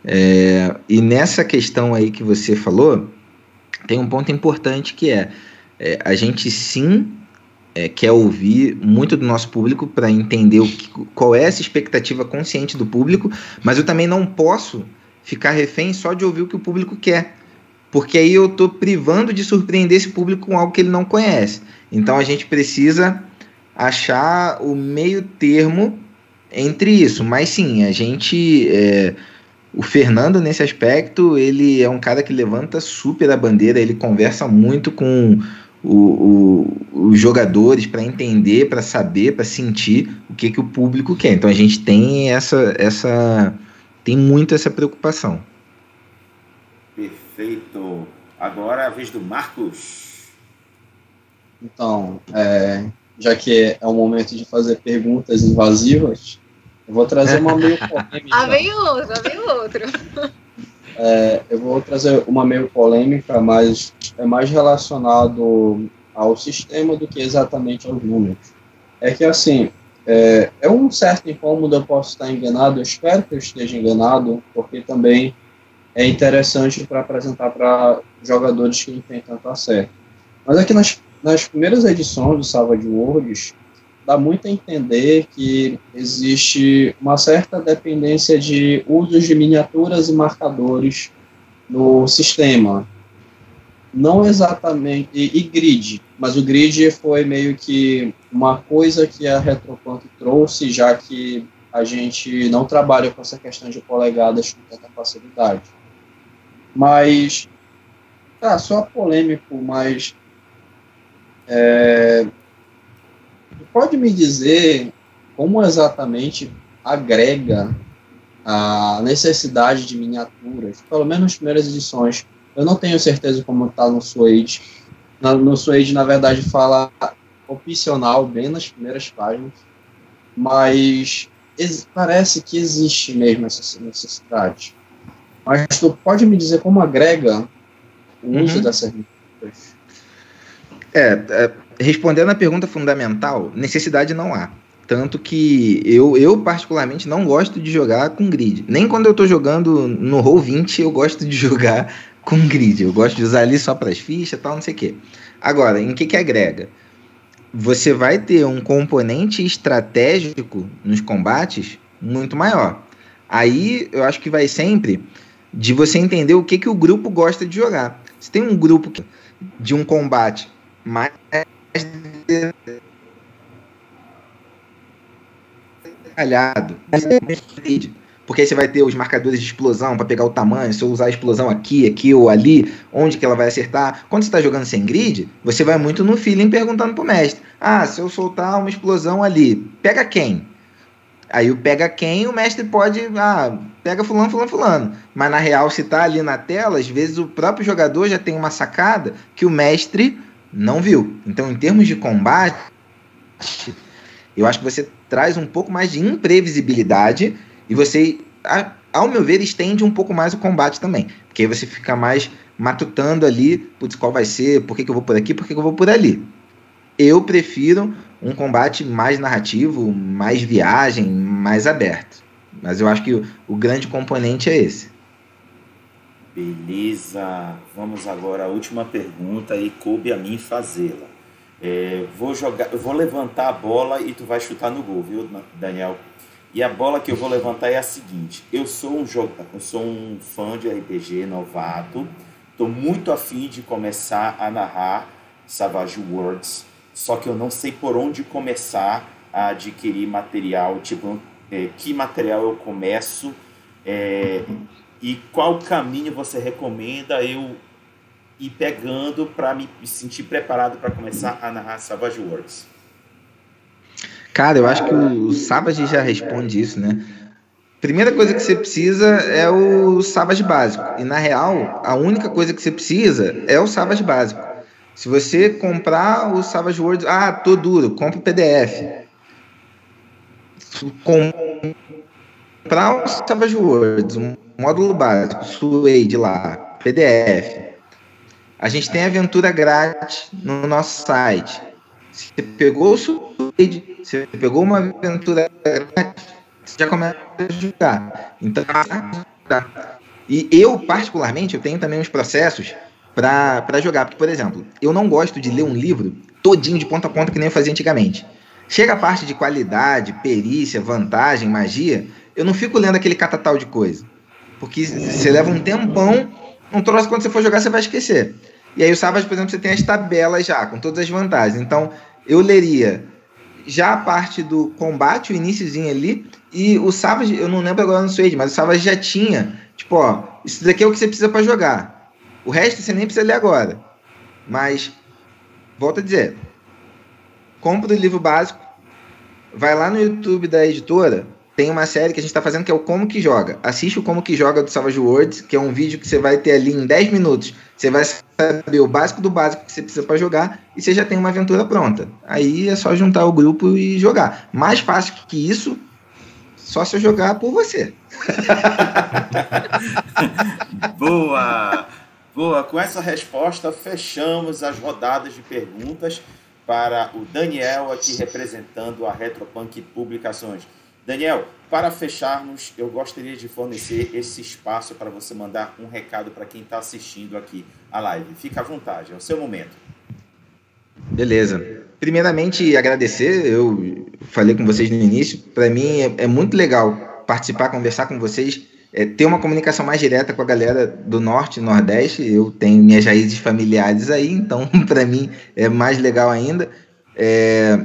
É, e nessa questão aí que você falou, tem um ponto importante que é, é a gente sim é, quer ouvir muito do nosso público para entender o que, qual é essa expectativa consciente do público, mas eu também não posso ficar refém só de ouvir o que o público quer porque aí eu estou privando de surpreender esse público com algo que ele não conhece. Então a gente precisa achar o meio termo entre isso. Mas sim, a gente. O Fernando, nesse aspecto, ele é um cara que levanta super a bandeira, ele conversa muito com o, o, os jogadores para entender, para saber, para sentir o que, que o público quer. Então a gente tem essa, essa tem muito essa preocupação. Perfeito. Agora a vez do Marcos. Então, é, já que é o momento de fazer perguntas invasivas, eu vou trazer uma meio polêmica. ah, vem outro, vem outro. É, eu vou trazer uma meio polêmica, mas é mais relacionado ao sistema do que exatamente aos números. É que, assim, é, é um certo incômodo, eu posso estar enganado, eu espero que eu esteja enganado, porque também é interessante para apresentar para jogadores que não têm tanto acesso. Mas aqui nas, nas primeiras edições do Savage Worlds, dá muito a entender que existe uma certa dependência de usos de miniaturas e marcadores no sistema. Não exatamente. E, e, grid, mas o grid foi meio que uma coisa que a Retropunk trouxe, já que a gente não trabalha com essa questão de polegadas com tanta facilidade. Mas, tá, só polêmico, mas é, pode me dizer como exatamente agrega a necessidade de miniaturas, pelo menos nas primeiras edições. Eu não tenho certeza como está no Suede. No Suede, na verdade, fala opcional, bem nas primeiras páginas, mas parece que existe mesmo essa necessidade. Mas tu pode me dizer como agrega o uso uhum. dessas micros? É, é, respondendo a pergunta fundamental, necessidade não há. Tanto que eu, eu, particularmente, não gosto de jogar com grid. Nem quando eu estou jogando no Roll20, eu gosto de jogar com grid. Eu gosto de usar ali só para as fichas tal, não sei o quê. Agora, em que, que agrega? Você vai ter um componente estratégico nos combates muito maior. Aí eu acho que vai sempre de você entender o que, que o grupo gosta de jogar. Se tem um grupo de um combate mais detalhado, porque aí você vai ter os marcadores de explosão para pegar o tamanho, se eu usar a explosão aqui, aqui ou ali, onde que ela vai acertar. Quando você está jogando sem grid, você vai muito no feeling perguntando pro mestre: "Ah, se eu soltar uma explosão ali, pega quem?" Aí o pega quem, o mestre pode, ah, pega fulano, fulano, fulano. Mas na real, se tá ali na tela, às vezes o próprio jogador já tem uma sacada que o mestre não viu. Então, em termos de combate, eu acho que você traz um pouco mais de imprevisibilidade e você, ao meu ver, estende um pouco mais o combate também. Porque aí você fica mais matutando ali, putz, qual vai ser, por que, que eu vou por aqui, por que, que eu vou por ali. Eu prefiro um combate mais narrativo, mais viagem, mais aberto. Mas eu acho que o, o grande componente é esse. Beleza. Vamos agora à última pergunta e coube a mim fazê-la. É, vou jogar, eu vou levantar a bola e tu vai chutar no gol, viu, Daniel? E a bola que eu vou levantar é a seguinte: eu sou um jogador, eu sou um fã de RPG novato, estou muito afim de começar a narrar Savage Worlds, só que eu não sei por onde começar a adquirir material, tipo, é, que material eu começo é, e qual caminho você recomenda eu ir pegando para me sentir preparado para começar a narrar Savage Worlds? Cara, eu acho que o Savage já responde isso, né? Primeira coisa que você precisa é o Savage básico. E na real, a única coisa que você precisa é o Savage básico. Se você comprar o Savage Worlds, ah, tô duro, compra o PDF. Comprar o Savage Worlds, um módulo básico, Suede lá, PDF. A gente tem aventura grátis no nosso site. Você pegou o Suede, você pegou uma aventura grátis, você já começa a jogar. Então, tá. E eu, particularmente, eu tenho também uns processos para jogar. Porque, por exemplo, eu não gosto de ler um livro todinho de ponta a ponta que nem eu fazia antigamente. Chega a parte de qualidade, perícia, vantagem, magia, eu não fico lendo aquele catatal de coisa. Porque você leva um tempão, um troço quando você for jogar você vai esquecer. E aí o Savage, por exemplo, você tem as tabelas já, com todas as vantagens. Então, eu leria já a parte do combate, o iníciozinho ali, e o Savage, eu não lembro agora no Suede, mas o Savage já tinha, tipo, ó, isso daqui é o que você precisa para jogar. O resto você nem precisa ler agora. Mas, volto a dizer, compra o livro básico, vai lá no YouTube da editora, tem uma série que a gente está fazendo que é o Como Que Joga. Assiste o Como Que Joga do Savage Worlds, que é um vídeo que você vai ter ali em 10 minutos. Você vai saber o básico do básico que você precisa para jogar e você já tem uma aventura pronta. Aí é só juntar o grupo e jogar. Mais fácil que isso, só se eu jogar por você. Boa! Boa, com essa resposta fechamos as rodadas de perguntas para o Daniel aqui representando a Retropunk Publicações. Daniel, para fecharmos, eu gostaria de fornecer esse espaço para você mandar um recado para quem está assistindo aqui a live. Fica à vontade, é o seu momento. Beleza. Primeiramente, agradecer. Eu falei com vocês no início. Para mim é, é muito legal participar, conversar com vocês é, ter uma comunicação mais direta com a galera do norte e nordeste. Eu tenho minhas raízes familiares aí, então para mim é mais legal ainda. É,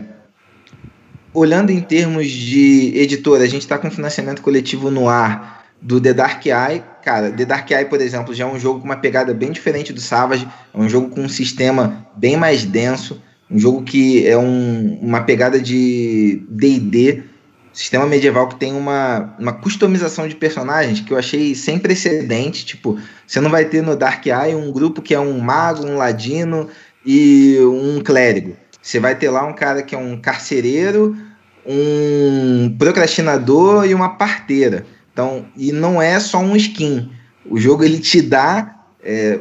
olhando em termos de editora, a gente está com financiamento coletivo no ar do The Dark Eye. Cara, The Dark Eye, por exemplo, já é um jogo com uma pegada bem diferente do Savage, é um jogo com um sistema bem mais denso, um jogo que é um, uma pegada de D&D sistema medieval que tem uma, uma customização de personagens que eu achei sem precedente. Tipo, você não vai ter no Dark Eye um grupo que é um mago, um ladino e um clérigo. Você vai ter lá um cara que é um carcereiro, um procrastinador e uma parteira. Então, e não é só um skin. O jogo ele te dá é,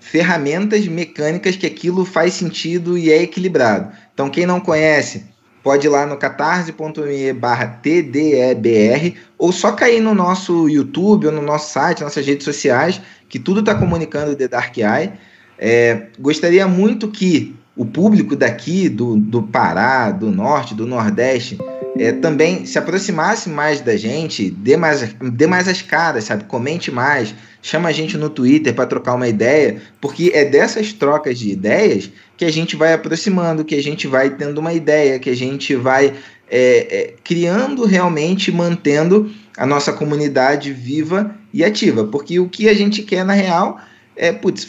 ferramentas mecânicas que aquilo faz sentido e é equilibrado. Então, quem não conhece, pode ir lá no catarse.me barra TDEBR ou só cair no nosso YouTube ou no nosso site, nossas redes sociais, que tudo está comunicando The Dark Eye. É, gostaria muito que o público daqui, do, do Pará, do Norte, do Nordeste, é, também se aproximasse mais da gente, dê mais, dê mais as caras, sabe? Comente mais, chama a gente no Twitter para trocar uma ideia, porque é dessas trocas de ideias que a gente vai aproximando, que a gente vai tendo uma ideia, que a gente vai é, é, criando realmente, mantendo a nossa comunidade viva e ativa. Porque o que a gente quer, na real, é putz,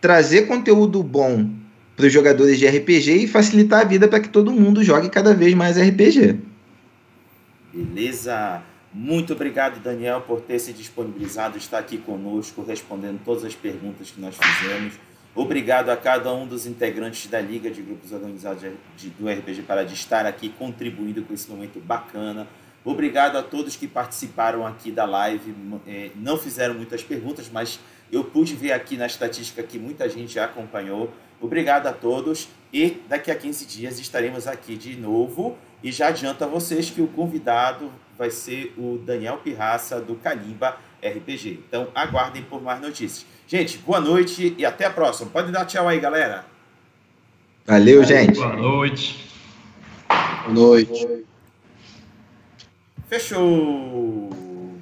trazer conteúdo bom para os jogadores de RPG e facilitar a vida para que todo mundo jogue cada vez mais RPG. Beleza? Muito obrigado, Daniel, por ter se disponibilizado, estar aqui conosco, respondendo todas as perguntas que nós fizemos. Obrigado a cada um dos integrantes da Liga de Grupos Organizados de, do RPG para de estar aqui contribuindo com esse momento bacana. Obrigado a todos que participaram aqui da live. É, não fizeram muitas perguntas, mas eu pude ver aqui na estatística que muita gente acompanhou. Obrigado a todos e daqui a 15 dias estaremos aqui de novo. E já adianto a vocês que o convidado vai ser o Daniel Pirraça do Calimba RPG. Então aguardem por mais notícias. Gente, boa noite e até a próxima. Pode dar tchau aí, galera. Valeu, gente. Boa noite. Boa noite. Fechou.